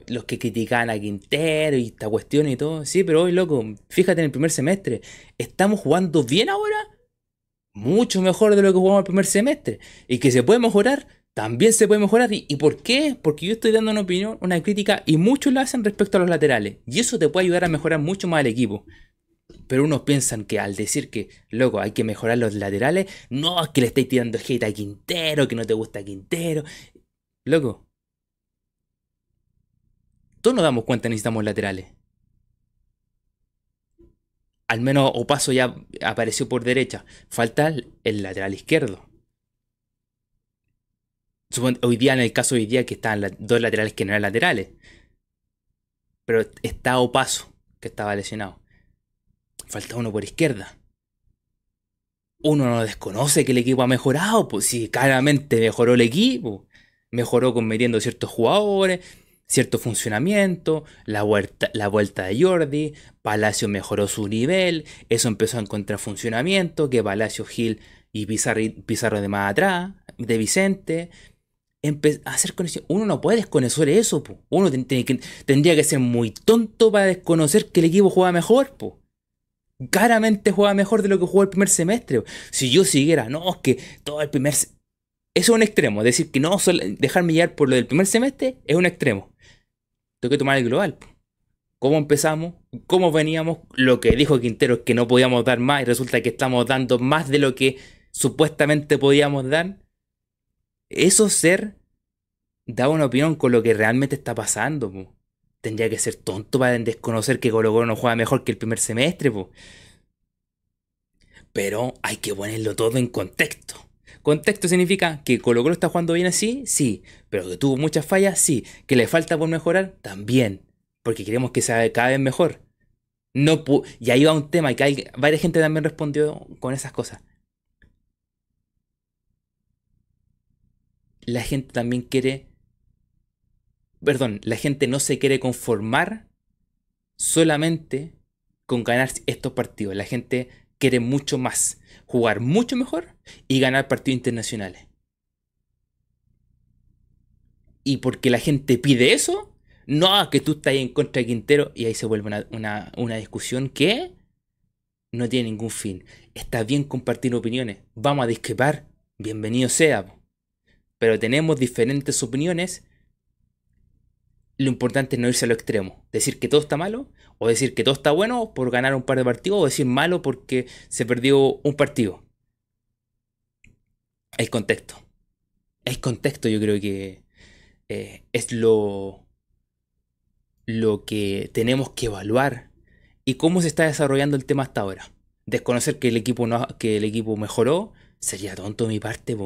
los que critican a Quintero y esta cuestión y todo. Sí, pero hoy, loco, fíjate en el primer semestre. ¿Estamos jugando bien ahora? Mucho mejor de lo que jugamos el primer semestre. Y que se puede mejorar, también se puede mejorar. ¿Y, ¿Y, por qué? Porque yo estoy dando una opinión, una crítica, y muchos lo hacen respecto a los laterales. Y eso te puede ayudar a mejorar mucho más el equipo. Pero unos piensan que al decir que, loco, hay que mejorar los laterales, no, es que le estáis tirando hate a Quintero, que no te gusta Quintero. Loco. Todos nos damos cuenta necesitamos laterales. Al menos Opaso ya apareció por derecha. Falta el lateral izquierdo. Hoy día, en el caso de hoy día, que están dos laterales que no eran laterales. Pero está Opaso, que estaba lesionado. Falta uno por izquierda. Uno no desconoce que el equipo ha mejorado, pues sí, claramente mejoró el equipo. Mejoró con metiendo ciertos jugadores, cierto funcionamiento, la vuelta, la vuelta de Jordi, Palacio mejoró su nivel, eso empezó a encontrar funcionamiento, que Palacio Gil y Pizarro, Pizarro de más atrás, de Vicente, hacer. Uno no puede desconocer eso, uno tendría que ser muy tonto para desconocer que el equipo juega mejor. Po claramente juega mejor de lo que jugó el primer semestre. Si yo siguiera, no, es que todo el primer... Eso es un extremo, decir que no dejarme llevar por lo del primer semestre es un extremo. Tengo que tomar el global. ¿Cómo empezamos? ¿Cómo veníamos? Lo que dijo Quintero es que no podíamos dar más y resulta que estamos dando más de lo que supuestamente podíamos dar. Eso ser da una opinión con lo que realmente está pasando tendría que ser tonto para desconocer que Colo Colo no juega mejor que el primer semestre, Pero hay que ponerlo todo en contexto. Contexto significa que Colo Colo está jugando bien así, sí. Pero que tuvo muchas fallas, sí. Que le falta por mejorar, también. Porque queremos que sea cada vez mejor. No y ahí va un tema que hay, varias gente también respondió con esas cosas. La gente también quiere perdón, la gente no se quiere conformar solamente con ganar estos partidos. La gente quiere mucho más, jugar mucho mejor y ganar partidos internacionales. Y porque la gente pide eso, no, que tú estás en contra de Quintero y ahí se vuelve una, una discusión que no tiene ningún fin. Está bien compartir opiniones, vamos a discrepar, bienvenido sea. Pero tenemos diferentes opiniones lo importante es no irse a lo extremo. Decir que todo está malo, o decir que todo está bueno por ganar un par de partidos, o decir malo porque se perdió un partido. El contexto. El contexto yo creo que eh, es lo, lo que tenemos que evaluar y cómo se está desarrollando el tema hasta ahora. Desconocer que el equipo, no, que el equipo mejoró sería tonto de mi parte.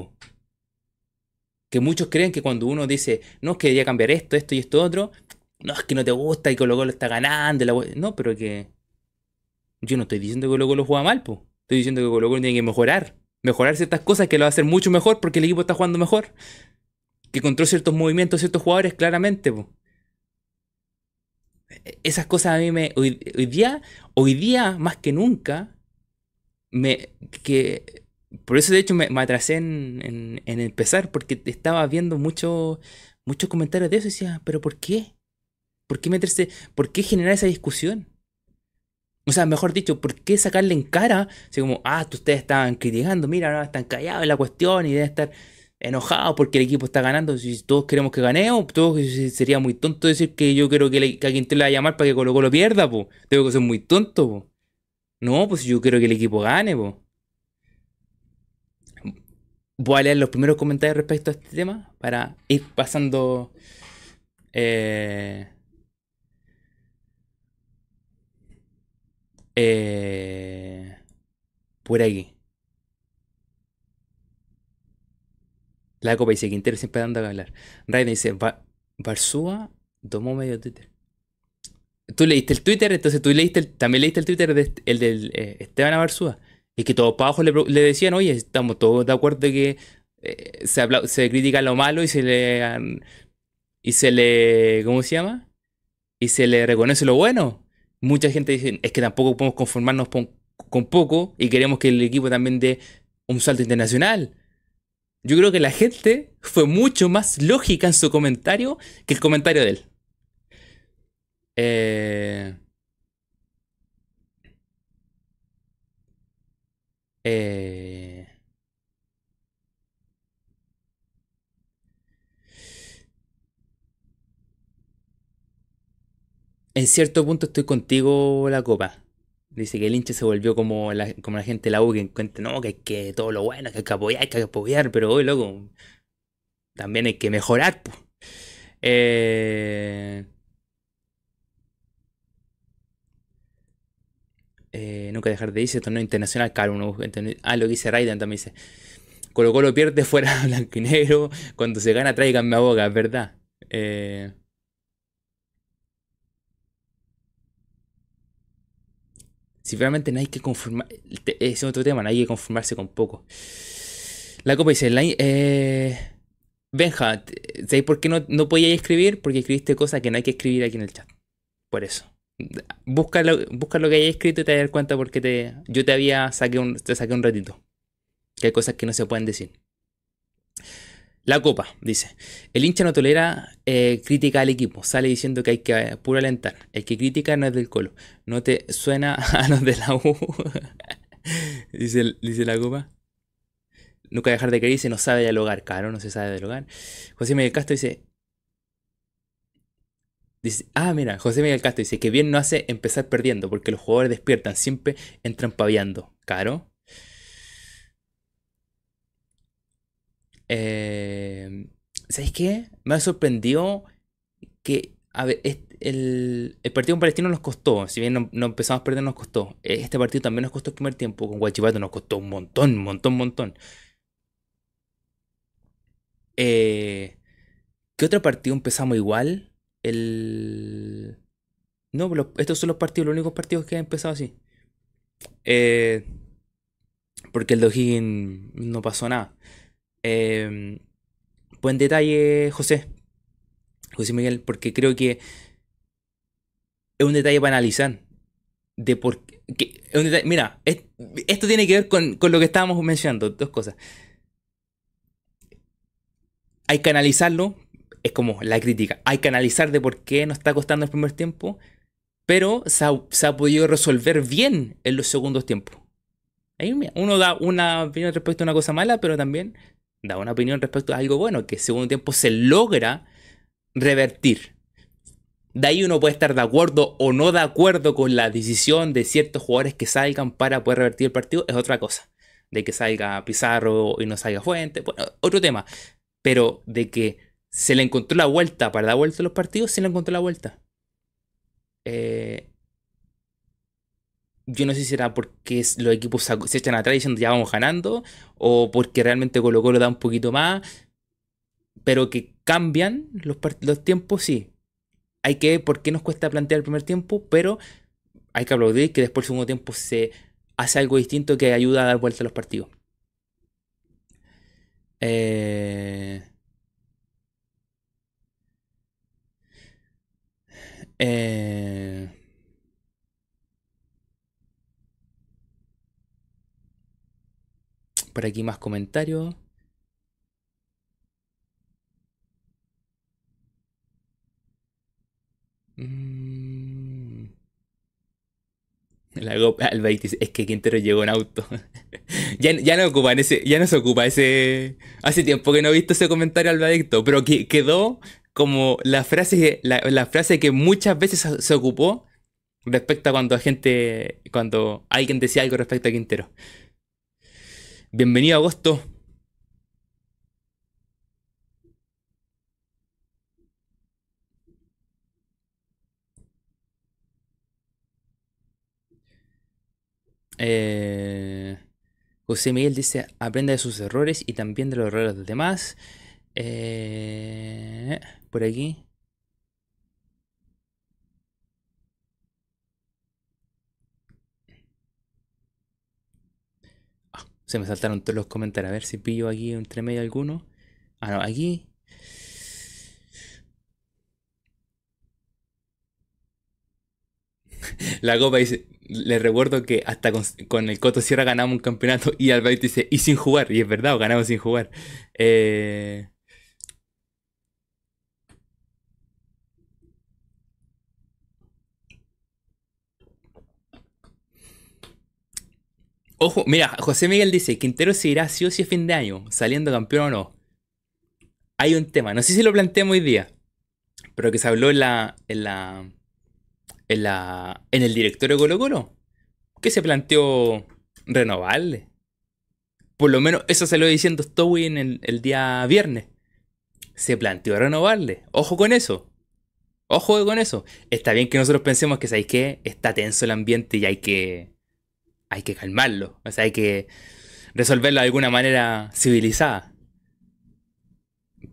Que muchos creen que cuando uno dice, no, es que debería cambiar esto, esto y esto otro, no, es que no te gusta y Colo Colo está ganando. La... No, pero que. Yo no estoy diciendo que Colo Colo juega mal, pues. Estoy diciendo que Colo Colo tiene que mejorar. Mejorar ciertas cosas que lo va a hacer mucho mejor porque el equipo está jugando mejor. Que controló ciertos movimientos, ciertos jugadores, claramente, pues. Esas cosas a mí me. Hoy, día, hoy día, más que nunca, me. que por eso, de hecho, me, atrasé en, empezar, porque estaba viendo muchos muchos comentarios de eso y decía, ¿pero por qué? ¿Por qué meterse? ¿Por qué generar esa discusión? O sea, mejor dicho, ¿por qué sacarle en cara? Así como, ah, ustedes estaban criticando, mira, ahora están callados en la cuestión y deben estar enojados porque el equipo está ganando. Si todos queremos que ganemos, todos, sería muy tonto decir que yo quiero que, le, alguien te le va a llamar para que Colo Colo pierda, pues. Tengo que ser muy tonto, po. No, pues yo quiero que el equipo gane, pues. Voy a leer los primeros comentarios respecto a este tema para ir pasando. Eh, eh, por aquí. La copa dice Quintero siempre dando a hablar. Raiden dice, Barzúa tomó medio Twitter. Tú leíste el Twitter, entonces tú leíste también leíste el Twitter de, el del eh, Esteban Barzúa. Y que todos para abajo le, decían, oye, estamos todos de acuerdo que eh, se, se critica lo malo y se le. Y se le. ¿Cómo se llama? Y se le reconoce lo bueno. Mucha gente dice, es que tampoco podemos conformarnos con, poco y queremos que el equipo también dé un salto internacional. Yo creo que la gente fue mucho más lógica en su comentario que el comentario de él. Eh, Eh, en cierto punto estoy contigo, la copa. Dice que el hincha se volvió como la, como la gente de la U que encuentra, no, que que todo lo bueno, que hay que apoyar, hay que apoyar, pero hoy, loco, también hay que mejorar. Eh, Eh, nunca dejar de irse, torneo internacional, claro, uno, ah, lo que dice Raiden también dice, Colo Colo pierde fuera blanco y negro, cuando se gana tráiganme a boca, es verdad. Eh, si realmente no hay que conformar, es otro tema, no hay que conformarse con poco. La copa dice, eh, Benja, ¿sabéis por qué no, no podías escribir? Porque escribiste cosas que no hay que escribir aquí en el chat. Por eso. Busca lo, busca lo que hayas escrito y te das cuenta porque te, yo te había saqué un, te saqué un ratito. Que hay cosas que no se pueden decir. La copa, dice. El hincha no tolera eh, crítica al equipo. Sale diciendo que hay que eh, puro alentar. El que critica no es del colo. No te suena a los de la U. dice, dice la copa. Nunca dejar de creer dice no sabe dialogar. Claro, no se sabe dialogar. José Miguel Castro dice. Dice, ah, mira, José Miguel Castro dice que bien no hace empezar perdiendo porque los jugadores despiertan, siempre entran paviando. Caro. Eh, ¿Sabes qué? Me ha sorprendido que, a ver, el, partido con Palestino nos costó, si bien no, empezamos a perder, nos costó. Este partido también nos costó el primer tiempo, con Guachipato nos costó un montón, un montón, un montón. Eh, ¿Qué otro partido empezamos igual? El... No, estos son los partidos, los únicos partidos que han empezado así. Eh, porque el de no pasó nada. Eh, buen detalle, José. José Miguel, porque creo que es un detalle para analizar. De por mira, esto tiene que ver con, con lo que estábamos mencionando. Dos cosas. Hay que analizarlo es como la crítica. Hay que analizar de por qué nos está costando el primer tiempo, pero se ha, podido resolver bien en los segundos tiempos. Uno da una opinión respecto a una cosa mala, pero también da una opinión respecto a algo bueno, que el segundo tiempo se logra revertir. De ahí uno puede estar de acuerdo o no de acuerdo con la decisión de ciertos jugadores que salgan para poder revertir el partido, es otra cosa. De que salga Pizarro y no salga Fuente, bueno, otro tema. Pero de que se le encontró la vuelta para dar vuelta a los partidos, se le encontró la vuelta. Eh, yo no sé si será porque los equipos se echan atrás diciendo ya vamos ganando, o porque realmente Colo Colo da un poquito más. pero que cambian los, los tiempos, sí. Hay que ver por qué nos cuesta plantear el primer tiempo, pero hay que aplaudir que después el segundo tiempo se hace algo distinto que ayuda a dar vuelta a los partidos. Eh, eh, por aquí más comentarios. Mm. La al es que Quintero llegó en auto. ya, ya, no ocupan ese, ya no se ocupa ese. Hace tiempo que no he visto ese comentario al pero que quedó como la frase, la, la frase que muchas veces se ocupó respecto a cuando gente, cuando alguien decía algo respecto a Quintero. Bienvenido agosto. Eh, José Miguel dice, aprende de sus errores y también de los errores de los demás. Eh, por aquí. Ah, se me saltaron todos los comentarios. A ver si pillo aquí entre medio alguno. Ah, no, aquí. La copa dice, le recuerdo que hasta con, el Coto Sierra ganamos un campeonato y Alvarito dice, y sin jugar, y es verdad, ganamos sin jugar. Eh... Ojo, mira, José Miguel dice, Quintero se irá sí o sí a fin de año, saliendo campeón o no. Hay un tema, no sé si lo planteamos hoy día, pero que se habló en la, en la, en, la, en el directorio de Colo Colo, que se planteó renovarle. Por lo menos eso lo diciendo Stowy en el, el día viernes. Se planteó renovarle. Ojo con eso. Ojo con eso. Está bien que nosotros pensemos que, ¿sabéis qué? Está tenso el ambiente y hay que. Hay que calmarlo. O sea, hay que resolverlo de alguna manera civilizada.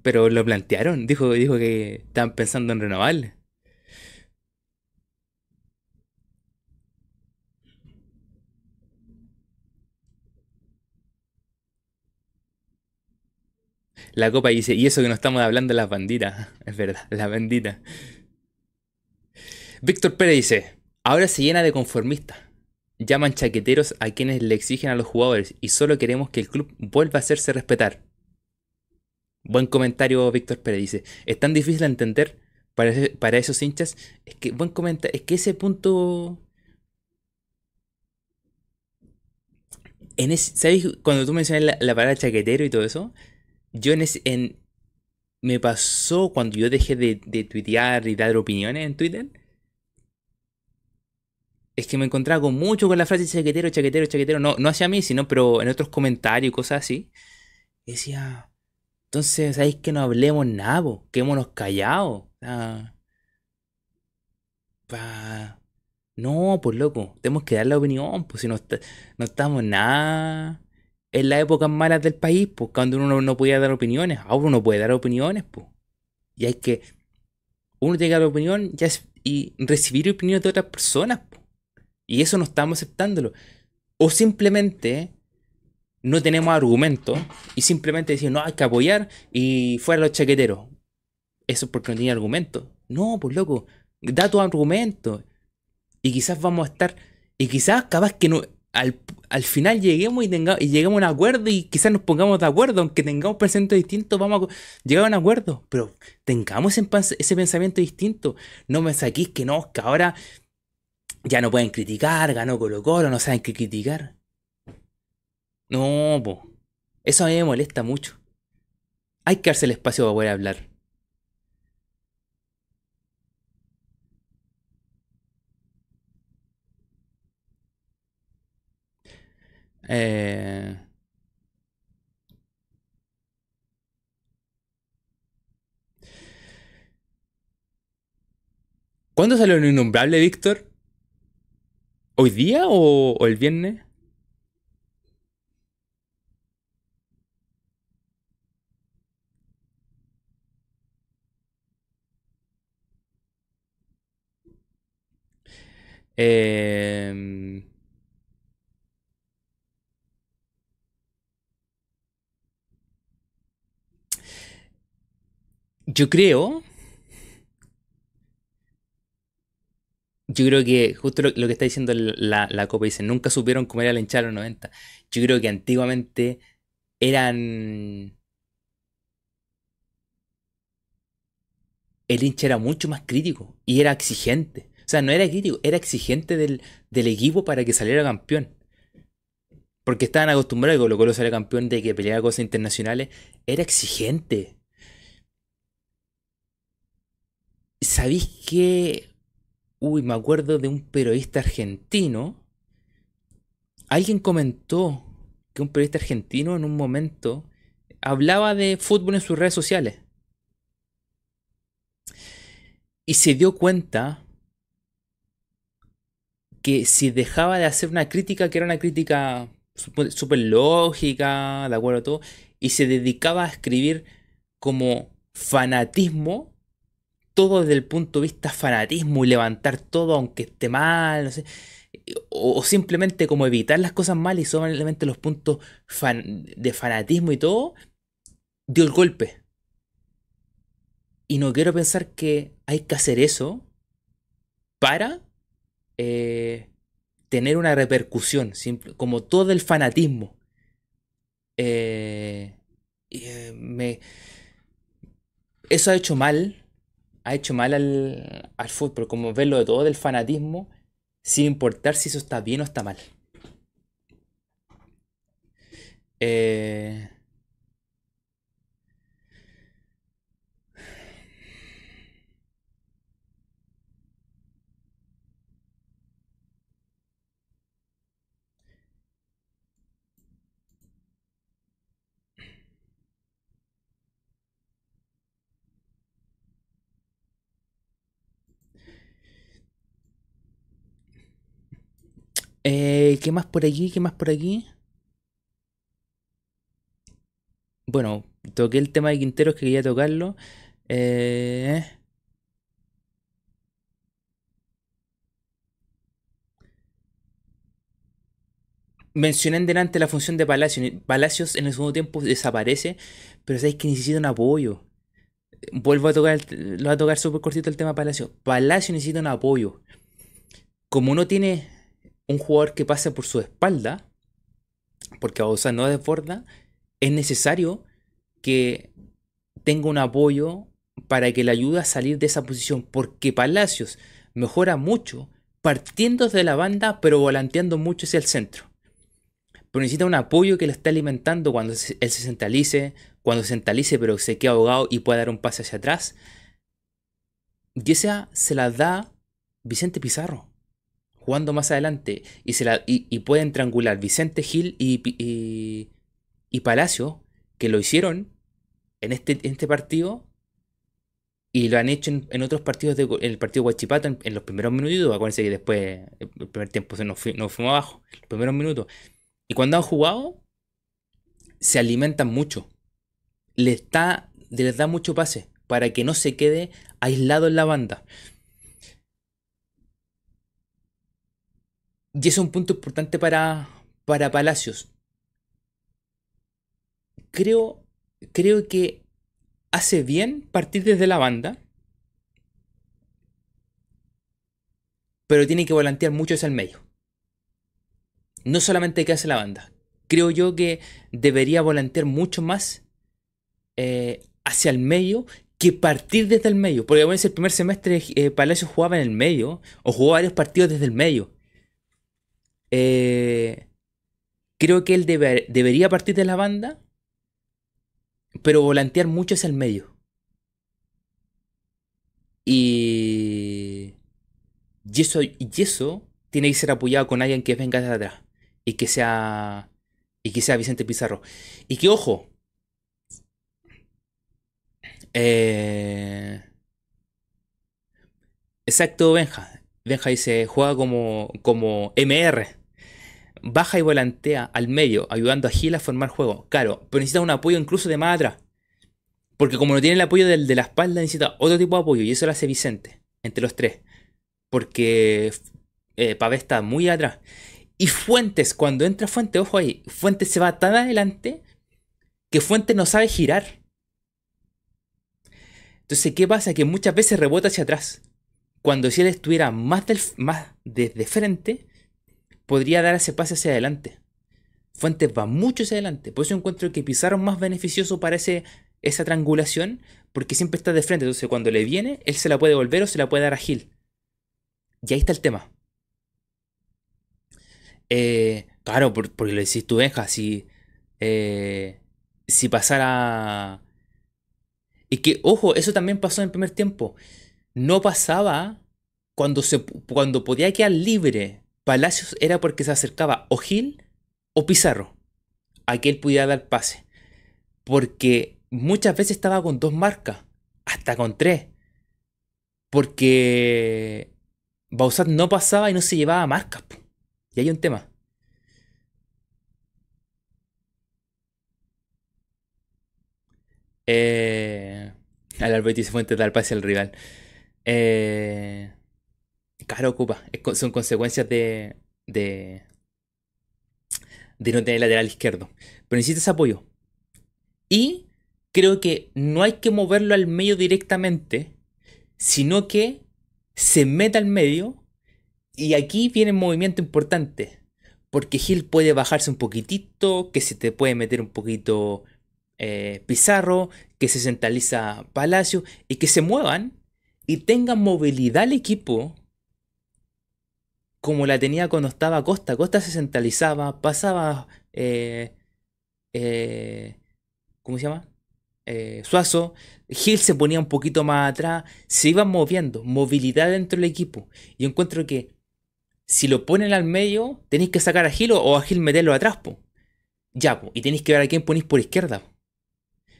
Pero lo plantearon. Dijo, dijo que estaban pensando en renovarle. La copa dice, y eso que no estamos hablando de las banditas. Es verdad, las banditas. Víctor Pérez dice, ahora se llena de conformistas. Llaman chaqueteros a quienes le exigen a los jugadores y solo queremos que el club vuelva a hacerse respetar. Buen comentario, Víctor Pérez dice. Es tan difícil de entender para, esos hinchas. Es que, buen comentario. Es que ese punto. En ¿Sabes? Cuando tú mencionas la, la palabra chaquetero y todo eso, yo en, en me pasó cuando yo dejé de, de, tuitear y dar opiniones en Twitter. Es que me encontraba con mucho con la frase chaquetero, chaquetero, chaquetero. No, no hacia mí, sino pero en otros comentarios y cosas así. Y decía, entonces, ¿sabéis que no hablemos nada? Po? Quémonos callados. No, pues loco, tenemos que dar la opinión, pues si no, no estamos nada en las épocas malas del país, pues cuando uno no podía dar opiniones, ahora uno puede dar opiniones, pues. Y hay que, uno tiene que dar opinión y recibir opiniones de otras personas, pues. Y eso no estamos aceptándolo. O simplemente no tenemos argumentos y simplemente decimos, no, hay que apoyar y fuera los chaqueteros. Eso es porque no tiene argumentos. No, pues loco, da tu argumento. Y quizás vamos a estar, y quizás capaz que no, al, final lleguemos y, tengamos, y lleguemos a un acuerdo y quizás nos pongamos de acuerdo, aunque tengamos pensamientos distintos, vamos a llegar a un acuerdo, pero tengamos ese, pensamiento distinto. No me saquís que no, que ahora ya no pueden criticar, ganó Colo Colo, no saben qué criticar. No, po. eso a mí me molesta mucho. Hay que darse el espacio para poder hablar. Eh... ¿Cuándo salió el innombrable, Víctor? ¿Hoy día o, el viernes? Eh... Yo creo Yo creo que justo lo, que está diciendo la, la Copa dice, nunca supieron cómo era la hinchada de los 90. Yo creo que antiguamente eran... El hincha era mucho más crítico y era exigente. O sea, no era crítico, era exigente del, del equipo para que saliera campeón. Porque estaban acostumbrados a que Colo Colo saliera campeón de que peleara cosas internacionales. Era exigente. ¿Sabéis qué? Uy, me acuerdo de un periodista argentino. Alguien comentó que un periodista argentino en un momento hablaba de fútbol en sus redes sociales. Y se dio cuenta que si dejaba de hacer una crítica, que era una crítica súper lógica, de acuerdo a todo, y se dedicaba a escribir como fanatismo, todo desde el punto de vista fanatismo y levantar todo aunque esté mal, o, simplemente como evitar las cosas mal y solamente los puntos de fanatismo y todo, dio el golpe. Y no quiero pensar que hay que hacer eso para eh, tener una repercusión, como todo el fanatismo. Eh, eh, me, eso ha hecho mal, ha hecho mal al, al fútbol, como verlo de todo del fanatismo sin importar si eso está bien o está mal. Eh... Eh, ¿Qué más por aquí? ¿Qué más por aquí? Bueno, toqué el tema de Quinteros que quería tocarlo. Eh, mencioné en delante la función de Palacios. Palacios en el segundo tiempo desaparece, pero sabéis que necesita un apoyo. Vuelvo a tocar, lo voy a tocar súper cortito el tema Palacios. Palacios necesita un apoyo. Como no tiene un jugador que pase por su espalda, porque Bausa no desborda, es necesario que tenga un apoyo para que le ayude a salir de esa posición, porque Palacios mejora mucho partiendo de la banda, pero volanteando mucho hacia el centro. Pero necesita un apoyo que le esté alimentando cuando él se centralice, cuando se centralice pero se quede ahogado y pueda dar un pase hacia atrás. Y esa se la da Vicente Pizarro jugando más adelante y, se la, y, pueden triangular Vicente Gil y, y, Palacio, que lo hicieron en este, este partido y lo han hecho en, otros partidos, de, el partido Guachipato en, los primeros minutos. Acuérdense que después, el primer tiempo se nos, nos fuimos abajo, los primeros minutos. Y cuando han jugado, se alimentan mucho. Les da, les da mucho pase para que no se quede aislado en la banda. Y eso es un punto importante para, para Palacios. Creo, creo que hace bien partir desde la banda. Pero tiene que volantear mucho hacia el medio. No solamente que hace la banda. Creo yo que debería volantear mucho más eh, hacia el medio que partir desde el medio. Porque bueno, el primer semestre eh, Palacios jugaba en el medio. O jugó varios partidos desde el medio. Eh, creo que él debería partir de la banda, pero volantear mucho hacia el medio. Y, y, eso, y eso tiene que ser apoyado con alguien que venga de atrás y que sea y que sea Vicente Pizarro. Y que ojo, eh, exacto, Benja. Benja dice, juega como, como MR. Baja y volantea al medio, ayudando a Gil a formar juego. Claro, pero necesita un apoyo incluso de más atrás. Porque como no tiene el apoyo del, de la espalda, necesita otro tipo de apoyo. Y eso lo hace Vicente, entre los tres. Porque eh, Pavé está muy atrás. Y Fuentes, cuando entra Fuentes, ojo ahí, Fuentes se va tan adelante que Fuentes no sabe girar. Entonces, ¿qué pasa? Que muchas veces rebota hacia atrás. Cuando si él estuviera más, del, más desde frente, podría dar ese pase hacia adelante. Fuentes va mucho hacia adelante. Por eso encuentro que Pizarro es más beneficioso para esa triangulación, porque siempre está de frente. Entonces, cuando le viene, él se la puede volver o se la puede dar a Gil. Y ahí está el tema. Eh, claro, porque lo decís tú, Benja, si, eh, si pasara... Y que, ojo, eso también pasó en el primer tiempo. No pasaba cuando, se, cuando podía quedar libre Palacios era porque se acercaba o Gil o Pizarro a que él pudiera dar pase. Porque muchas veces estaba con dos marcas, hasta con tres. Porque Bausat no pasaba y no se llevaba marcas. Y hay un tema. Eh, al Alberto se fuente dar pase al rival. Eh, ocupa. son consecuencias de, de, de no tener lateral izquierdo. Pero necesitas apoyo. Y creo que no hay que moverlo al medio directamente, sino que se meta al medio. Y aquí viene un movimiento importante. Porque Gil puede bajarse un poquitito, que se te puede meter un poquito eh, Pizarro, que se centraliza Palacio y que se muevan y tengan movilidad el equipo como la tenía cuando estaba Costa. Costa se centralizaba, pasaba. Eh, eh, ¿Cómo se llama? Suazo. Gil se ponía un poquito más atrás. Se iban moviendo. Movilidad dentro del equipo. Y encuentro que si lo ponen al medio, tenéis que sacar a Gil o a Gil meterlo atrás. Ya, po. Y tenéis que ver a quién ponéis por izquierda.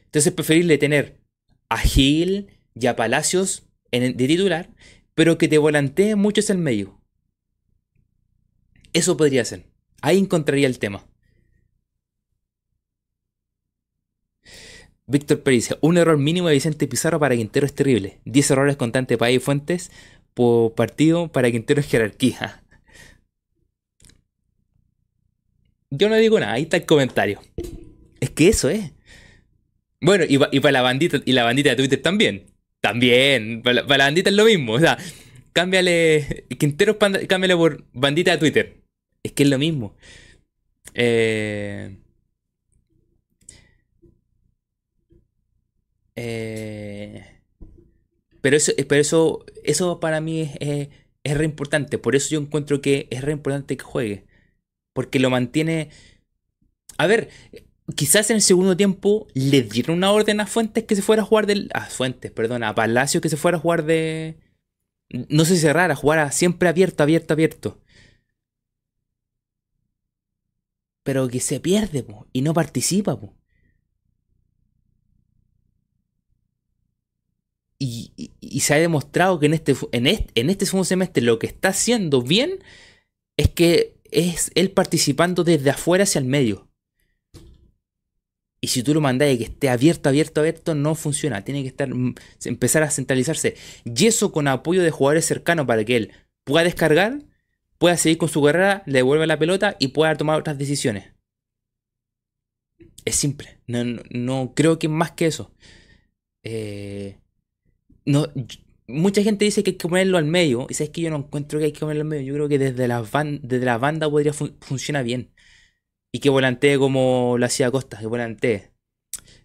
Entonces es preferible tener a Gil y a Palacios de titular, pero que te volantee mucho hacia el medio. Eso podría ser. Ahí encontraría el tema. Víctor Pérez un error mínimo de Vicente Pizarro para Quintero es terrible. 10 errores constantes para ahí Fuentes por partido para Quintero es jerarquía. Yo no digo nada, ahí está el comentario. Es que eso es. Bueno, y, para la bandita, y la bandita de Twitter también. También, para, la bandita es lo mismo. O sea, cámbiale. Quintero, cámbiale por bandita de Twitter. Es que es lo mismo. Eh, eh, pero eso, pero eso, eso para mí es, es re importante. Por eso yo encuentro que es re importante que juegue. Porque lo mantiene. A ver, quizás en el segundo tiempo le dieron una orden a Fuentes que se fuera a jugar del. A Fuentes, perdón, a Palacio que se fuera a jugar de. No sé cerrar, a jugar siempre abierto, abierto, abierto. Pero que se pierde, y no participa. Y, y, se ha demostrado que en este, en, este, en este segundo semestre lo que está haciendo bien es que es él participando desde afuera hacia el medio. Y si tú lo mandas y que esté abierto, abierto, abierto, no funciona. Tiene que estar, mm, empezar a centralizarse. Y eso con apoyo de jugadores cercanos para que él pueda descargar, pueda seguir con su carrera, le devuelva la pelota y pueda tomar otras decisiones. Es simple. No, creo que más que eso. Eh, no, mucha gente dice que hay que ponerlo al medio. Y sabes que yo no encuentro que hay que ponerlo al medio. Yo creo que desde la, desde la banda podría funcionar bien y que volantee como lo hacía Costa, que volantee.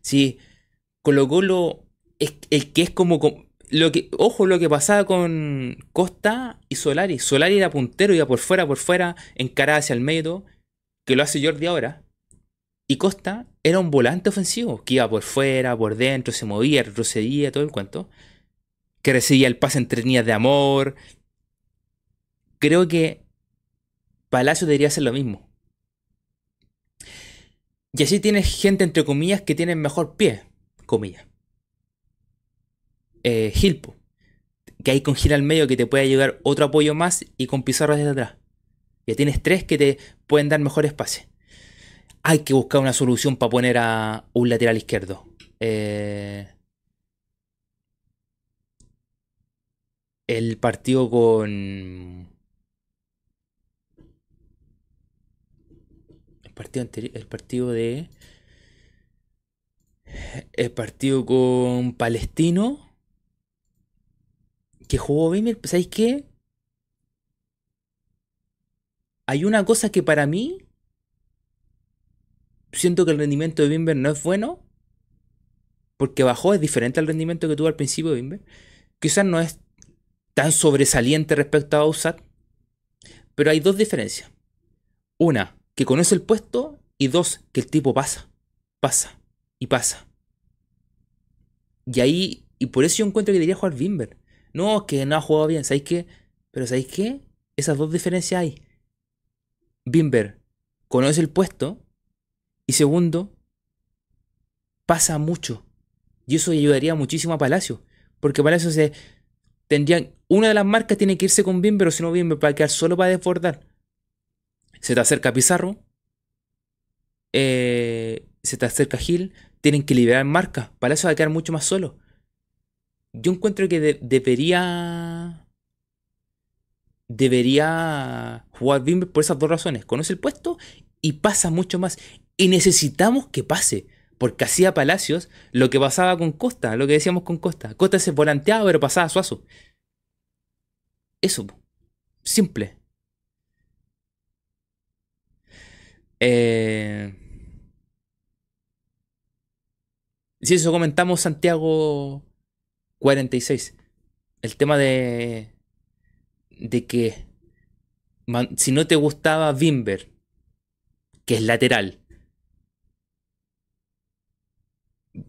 Sí, Colo Colo es el que es como, lo que, ojo lo que pasaba con Costa y Solari. Solari era puntero, iba por fuera, por fuera, encarada hacia el medio, que lo hace Jordi ahora. Y Costa era un volante ofensivo, que iba por fuera, por dentro, se movía, retrocedía, todo el cuento. Que recibía el pase entre líneas de amor. Creo que Palacio debería hacer lo mismo. Y así tienes gente, entre comillas, que tiene mejor pie, comillas. Eh, Gilpo. Que hay con Gil al medio que te puede ayudar otro apoyo más y con Pizarro desde atrás. Ya tienes tres que te pueden dar mejor espacio. Hay que buscar una solución para poner a un lateral izquierdo. Eh, el partido con partido anterior, el partido de. El partido con Palestino. Que jugó Bimber. ¿Sabéis qué? Hay una cosa que para mí. Siento que el rendimiento de Bimber no es bueno. Porque bajó, es diferente al rendimiento que tuvo al principio de Bimber. Quizás no es tan sobresaliente respecto a Usat. Pero hay dos diferencias. Una, que conoce el puesto. Y dos, que el tipo pasa. Pasa. Y pasa. Y ahí. Y por eso yo encuentro que debería jugar Bimber. No, que no ha jugado bien. ¿Sabéis qué? Pero ¿sabéis qué? Esas dos diferencias hay. Bimber conoce el puesto. Y segundo, pasa mucho. Y eso ayudaría muchísimo a Palacio. Porque Palacio se. Tendrían. Una de las marcas tiene que irse con Bimber, o si no, Bimber para quedar solo para desbordar. Se te acerca Pizarro. Eh, se te acerca Gil. Tienen que liberar marca. Palacio va a quedar mucho más solo. Yo encuentro que debería. Debería jugar Bimber por esas dos razones. Conoce el puesto y pasa mucho más. Y necesitamos que pase. Porque hacía Palacios lo que pasaba con Costa, lo que decíamos con Costa. Costa se volanteaba, pero pasaba a Suazo. Eso. Simple. Eh... Si eso comentamos Santiago 46. El tema de. de que. si no te gustaba Bimber, que es lateral,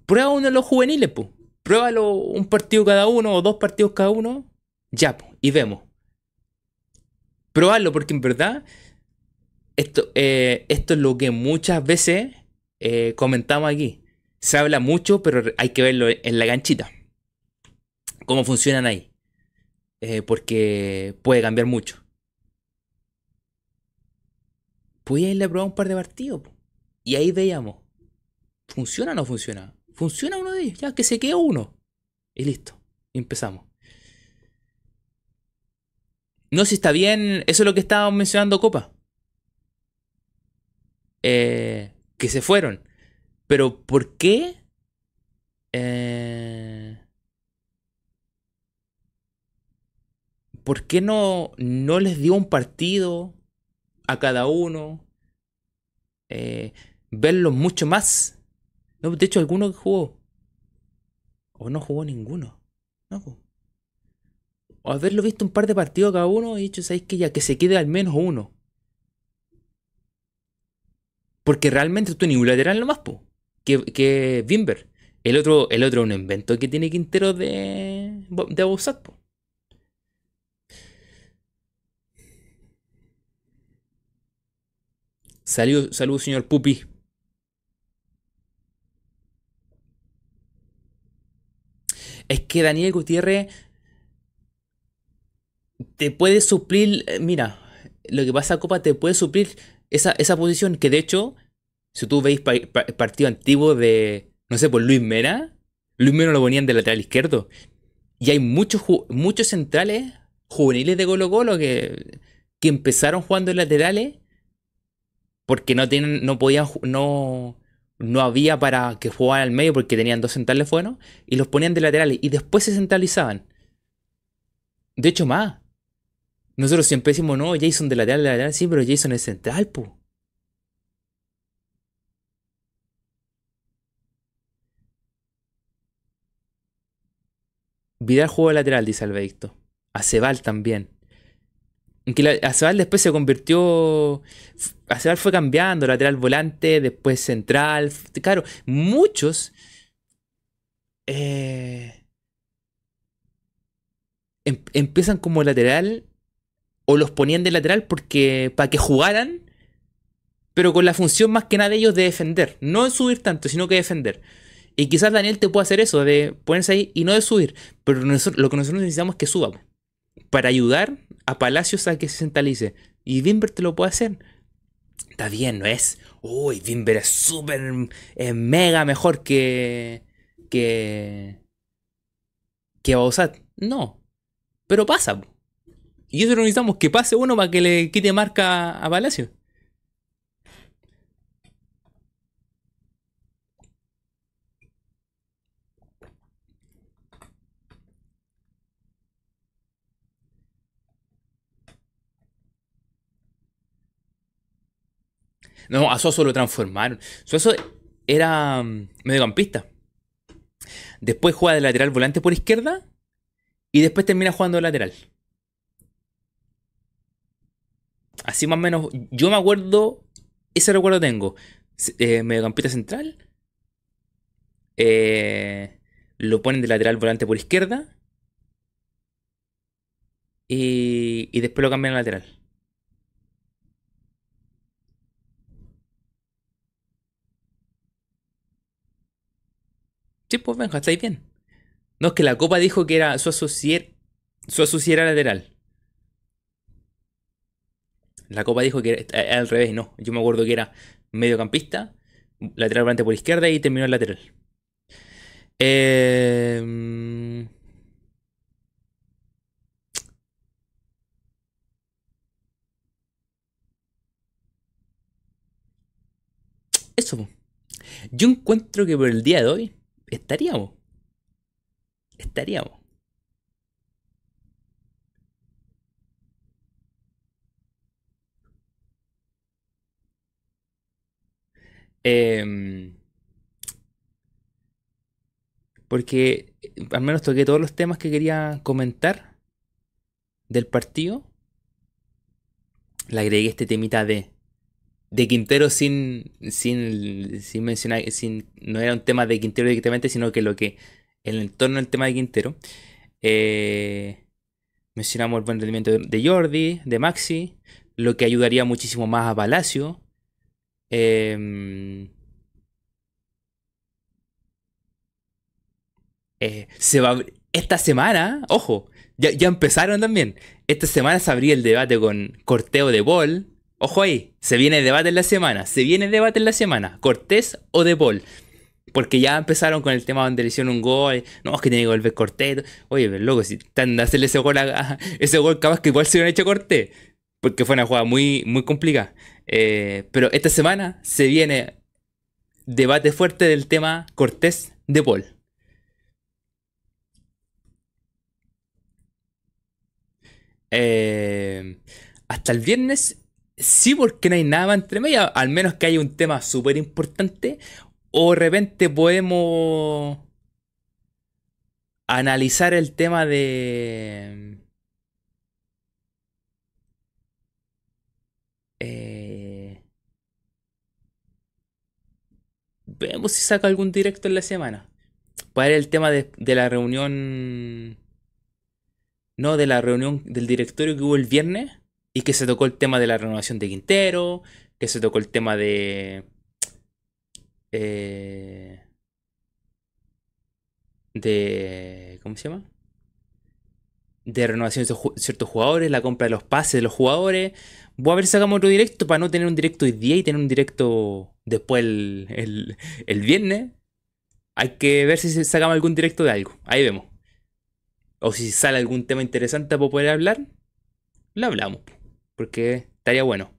prueba uno de los juveniles. Pruébalo un partido cada uno o dos partidos cada uno. Ya, pues, y vemos. Pruébalo, porque en verdad, esto, eh, esto es lo que muchas veces eh, comentamos aquí. Se habla mucho, pero hay que verlo en la ganchita. Cómo funcionan ahí. Eh, porque puede cambiar mucho. Podía irle a probar un par de partidos. Y ahí veíamos. ¿Funciona o no funciona? ¿Funciona uno de ellos? Ya, que se quede uno. Y listo. empezamos. No, si está bien. Eso es lo que estábamos mencionando, Copa. Eh, que se fueron. Pero ¿por qué? Eh, ¿Por qué no, no les dio un partido a cada uno? Eh, verlos mucho más. de hecho, alguno que jugó. O no jugó ninguno. No. O haberlo visto un par de partidos cada uno y dicho, ¿sabéis que ya que se quede al menos uno? Porque realmente tú ni un lateral nomás, po que, que Bimber. El otro, el otro es un invento que tiene Quintero de, de Abusat. Salud, salud, señor Pupi. Es que Daniel Gutiérrez te puede suplir. Eh, mira, lo que pasa, Copa, te puede suplir esa, esa posición que de hecho si tú veis partido antiguo de, no sé, por Luis Mena, Luis Mena lo ponían de lateral izquierdo. Y hay muchos, muchos centrales juveniles de Colo Colo que, que empezaron jugando en laterales porque no tienen, no podían, no, no había para que jugaran al medio porque tenían dos centrales buenos y los ponían de laterales y después se centralizaban. De hecho, más. Nosotros siempre decimos, no, Jason de lateral, de lateral, sí, pero Jason es central, pues. Vidal jugó lateral, dice Albeicto. Acebal también. Que Acebal después se convirtió. Acebal fue cambiando, lateral volante, después central. Claro, muchos. Eh, em, empiezan como lateral o los ponían de lateral porque para que jugaran, pero con la función más que nada de ellos de defender, no de subir tanto, sino que defender. Y quizás Daniel te pueda hacer eso, de ponerse ahí y no de subir. Pero lo que nosotros necesitamos es que suba. Para ayudar a Palacios a que se centralice. Y Bimber te lo puede hacer. Está bien, ¿no es? Uy, Bimber es súper, es mega mejor que. que. que Bausat. No. Pero pasa. Y eso lo necesitamos, que pase uno para que le quite marca a Palacio. No, a Suazo lo transformaron. Suazo era mm, mediocampista. Después juega de lateral volante por izquierda. Y después termina jugando de lateral. Así más o menos. Yo me acuerdo. Ese recuerdo tengo. Eh, mediocampista central. Eh, lo ponen de lateral volante por izquierda. Y, después lo cambian a lateral. Sí, pues venga, estáis bien. No, es que la copa dijo que era su asociar, su asociar lateral. La copa dijo que era, al revés, no. Yo me acuerdo que era mediocampista, lateral volante por izquierda y terminó el lateral. Eh, eso. Yo encuentro que por el día de hoy estaríamos. Estaríamos. Em, porque al menos toqué todos los temas que quería comentar del partido. Le agregué este temita de, de Quintero sin, sin, sin mencionar, sin, no era un tema de Quintero directamente, sino que lo que el entorno del tema de Quintero. Eh, mencionamos el buen rendimiento de Jordi, de Maxi, lo que ayudaría muchísimo más a Palacio. Em, eh, se va esta semana, ojo, ya, ya, empezaron también. Esta semana se abría el debate con Corteo de Bol. Ojo ahí, se viene debate en la semana. Se viene debate en la semana. Cortés o de Bol. Porque ya empezaron con el tema donde le hicieron un gol. No, es que tiene que volver Cortés. Oye, pero loco, si están de hacerle ese gol, a, ese gol capaz que igual se hubieran hecho Cortés. Porque fue una jugada muy, muy complicada. Eh, pero esta semana se viene debate fuerte del tema Cortés de Paul. Eh, hasta el viernes, sí, porque no hay nada entre medio, al menos que haya un tema súper importante, o de repente podemos analizar el tema de... vemos si saca algún directo en la semana. Para el tema de, la reunión. No, de la reunión del directorio que hubo el viernes. Y que se tocó el tema de la renovación de Quintero. Que se tocó el tema de. Eh, de. ¿Cómo se llama? De renovación de ciertos jugadores, la compra de los pases de los jugadores. Voy a ver si sacamos otro directo para no tener un directo hoy día y tener un directo después el, viernes. Hay que ver si sacamos algún directo de algo. Ahí vemos. O si sale algún tema interesante para poder hablar, lo hablamos. Porque estaría bueno.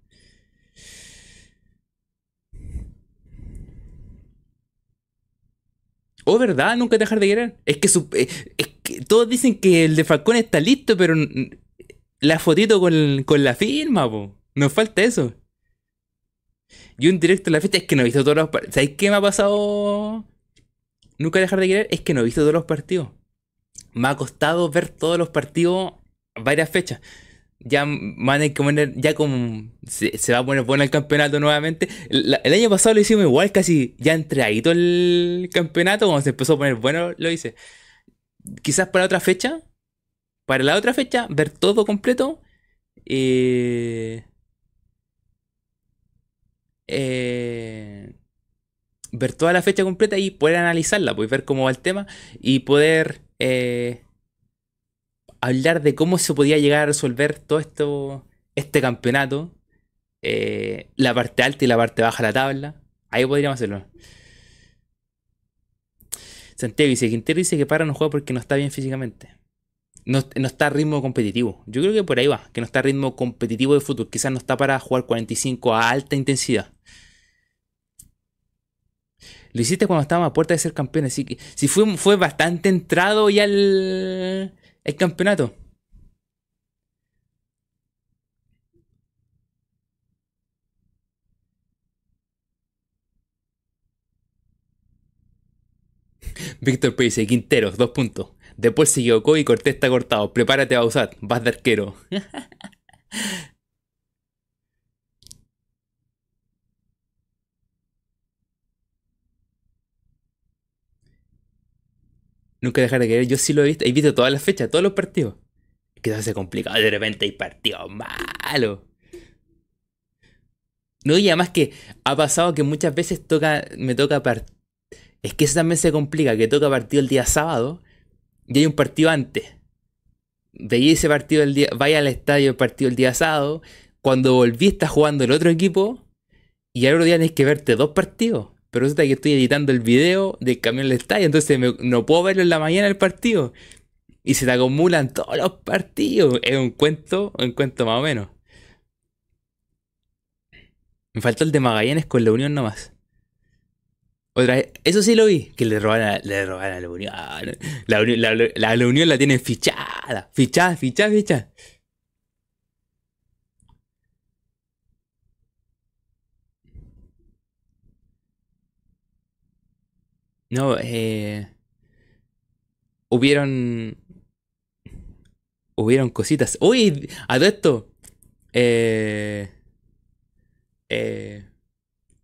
Oh, ¿verdad? Nunca dejar de querer. Es que, eh, es que todos dicen que el de Falcón está listo, pero la fotito con, la firma, po. Nos falta eso. Y un directo de la fiesta es que no he visto todos los partidos. ¿Sabéis qué me ha pasado? Nunca dejar de querer, es que no he visto todos los partidos. Me ha costado ver todos los partidos varias fechas. Ya van a poner, ya como se, va a poner bueno el campeonato nuevamente. El, año pasado lo hicimos igual, casi ya todo el campeonato, cuando se empezó a poner bueno, lo hice. Quizás para otra fecha, para la otra fecha, ver todo completo. Eh, eh, ver toda la fecha completa y poder analizarla, pues ver cómo va el tema y poder eh, hablar de cómo se podía llegar a resolver todo esto, este campeonato, la parte alta y la parte baja de la tabla. Ahí podríamos hacerlo. Santiago dice, Quintero dice que para no juega porque no está bien físicamente no, está a ritmo competitivo. Yo creo que por ahí va, que no está a ritmo competitivo de fútbol. Quizás no está para jugar 45 a alta intensidad. Lo hiciste cuando estábamos a puerta de ser campeón, así que si fue, fue bastante entrado ya el, el campeonato. Víctor P. Quinteros, dos puntos. Después siguió Coy y Cortés está cortado. Prepárate, Bausat, vas de arquero. Nunca dejar de querer. Yo sí lo he visto. He visto todas las fechas, todos los partidos. Que se hace complicado. De repente hay partidos malos. No, y además que ha pasado que muchas veces toca, me toca partido. Es que eso también se complica, que toca partido el día sábado y hay un partido antes. Veía ese partido el día, vaya al estadio el partido el día sábado. Cuando volví está jugando el otro equipo y al otro tenés que verte dos partidos. Pero resulta que estoy editando el video del camión del estadio, entonces no puedo verlo en la mañana el partido. Y se te acumulan todos los partidos. Es un cuento, un cuento más o menos. Me faltó el de Magallanes con la Unión nomás. Otra vez, eso sí lo vi, que le robaron a, le robaron a la Unión. La, la, la, Unión la tienen fichada. Fichada, fichada, fichada. No, eh. Hubieron. Hubieron cositas. Uy, a todo esto. Eh. Eh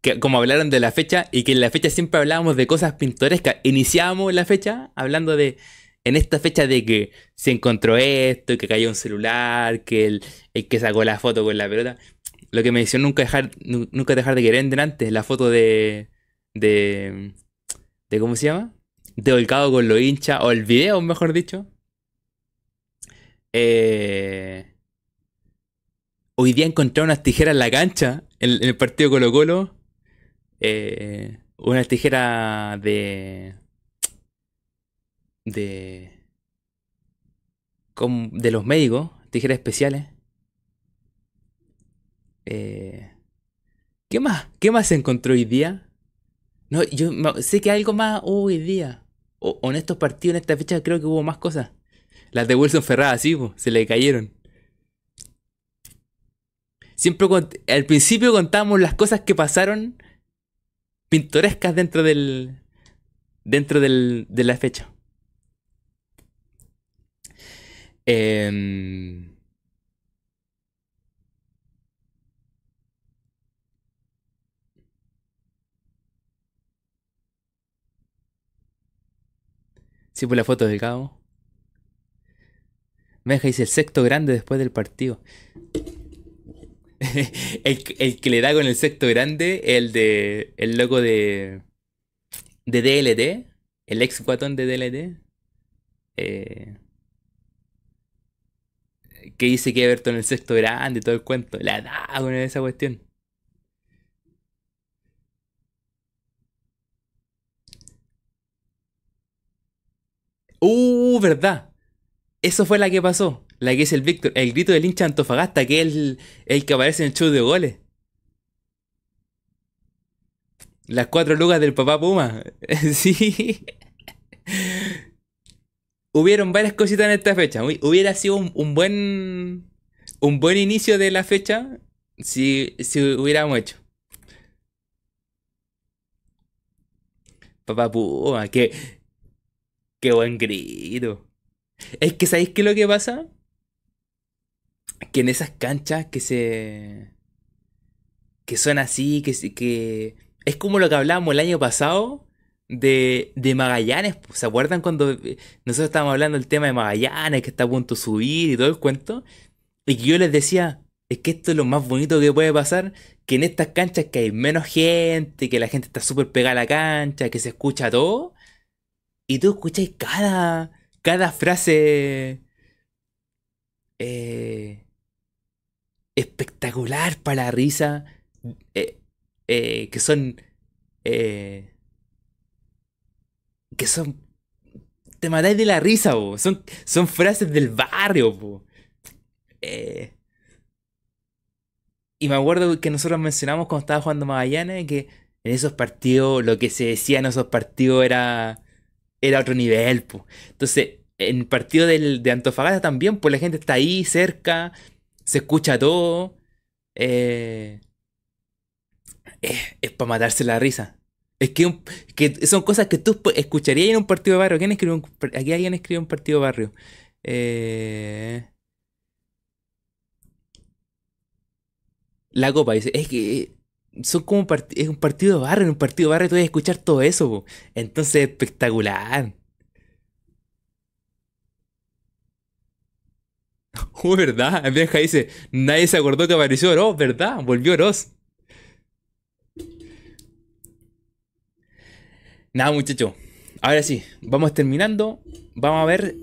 que, como hablaron de la fecha y que en la fecha siempre hablábamos de cosas pintorescas. Iniciábamos la fecha hablando de, en esta fecha de que se encontró esto, que cayó un celular, que el, que sacó la foto con la pelota. Lo que me decía nunca dejar, nunca dejar de querer delante, la foto de, de, de ¿cómo se llama? De Volcado con los hinchas, o el video, mejor dicho. Eh, hoy día encontré unas tijeras en la cancha, en el partido Colo Colo, eh, una tijera de. de. de los médicos, tijeras especiales. Eh, ¿Qué más? ¿Qué más se encontró hoy día? No, yo sé que algo más hoy día. O, en estos partidos, en esta fecha, creo que hubo más cosas. Las de Wilson Ferrada, sí, se le cayeron. Siempre al principio contamos las cosas que pasaron pintorescas dentro del. dentro del, de la fecha. Eh, Sí, por la foto del cabo. Meja dice el sexto grande después del partido. el, que le da con el sexto grande, el de. El loco de. De DLT. El ex guatón de DLT. Eh, que dice que Everton el sexto grande todo el cuento. La da con esa cuestión. Uh, verdad. Eso fue la que pasó. La que es el Víctor, el grito del hincha Antofagasta, que es el, que aparece en el show de goles. Las cuatro lugas del papá Puma. sí. Hubieron varias cositas en esta fecha. Hubiera sido un, buen. Un buen inicio de la fecha si, si hubiéramos hecho. Papá Puma, qué, qué buen grito. Es que, ¿sabéis qué es lo que pasa? que en esas canchas que se. que son así, que, que. es como lo que hablábamos el año pasado de, de Magallanes. ¿Se acuerdan cuando eh, nosotros estábamos hablando del tema de Magallanes, que está a punto de subir y todo el cuento? Y que yo les decía, es que esto es lo más bonito que puede pasar, que en estas canchas que hay menos gente, que la gente está súper pegada a la cancha, que se escucha todo, y tú escuchas cada, cada frase eh, espectacular para la risa, eh, eh, que son... Eh, que son... Te matáis de la risa, Son, son frases del barrio, y me acuerdo que nosotros mencionamos cuando estaba jugando Magallanes que en esos partidos lo que se decía en esos partidos era, era otro nivel. Entonces, en el partido de Antofagasta también, pues la gente está ahí cerca, se escucha todo. Eh, es, para matarse la risa. Es que, que son cosas que tú escucharías en un partido de barrio. ¿Quién escribió un, aquí alguien escribió un partido de barrio. Eh, la copa dice, es que son como es un partido de barrio, en un partido de barrio tú vas a escuchar todo eso. Entonces, espectacular. Oh, ¿verdad? Benja dice, nadie se acordó que apareció Oroz, ¿verdad? Volvió Oroz. Nada, muchachos. Ahora sí, vamos terminando. Vamos a ver,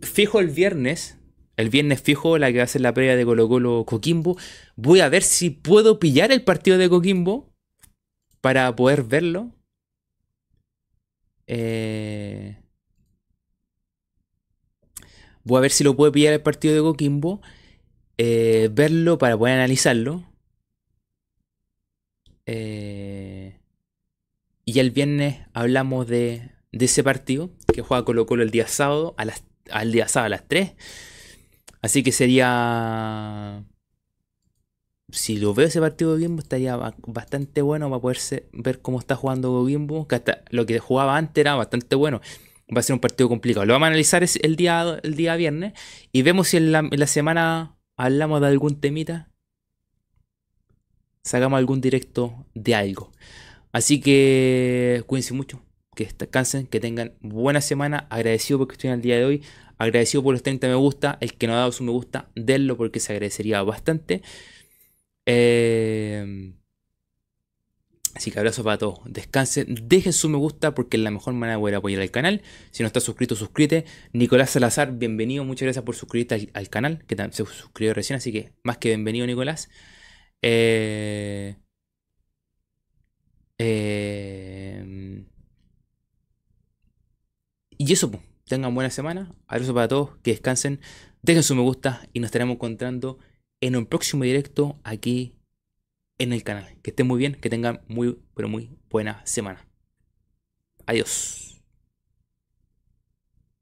fijo el viernes. El viernes fijo la que va a ser la previa de Colo Colo Coquimbo. Voy a ver si puedo pillar el partido de Coquimbo para poder verlo. Eh... Voy a ver si lo puedo pillar el partido de Coquimbo. Eh, verlo para poder analizarlo. Eh, y el viernes hablamos de, ese partido que juega Colo Colo el día sábado, a las, al día sábado a las 3. Así que sería... Si lo veo ese partido de Coquimbo estaría bastante bueno para poder ver cómo está jugando Coquimbo. Que hasta lo que jugaba antes era bastante bueno va a ser un partido complicado. Lo vamos a analizar el día, el día viernes y vemos si en la, semana hablamos de algún temita. Sacamos algún directo de algo. Así que cuídense mucho, que descansen, que tengan buena semana. Agradecido porque estoy en el día de hoy. Agradecido por los 30 me gusta. El que no ha dado su me gusta, denlo porque se agradecería bastante. Eh, Así que abrazo para todos. Descansen, dejen su me gusta porque es la mejor manera de poder apoyar al canal. Si no estás suscrito, suscríbete. Nicolás Salazar, bienvenido. Muchas gracias por suscribirte al, canal, que se suscribió recién. Así que más que bienvenido, Nicolás. Eh, eh, y eso, pues. Tengan buena semana. Abrazo para todos. Que descansen. Dejen su me gusta y nos estaremos encontrando en un próximo directo aquí en el canal. Que estén muy bien, que tengan muy, pero muy buena semana. Adiós.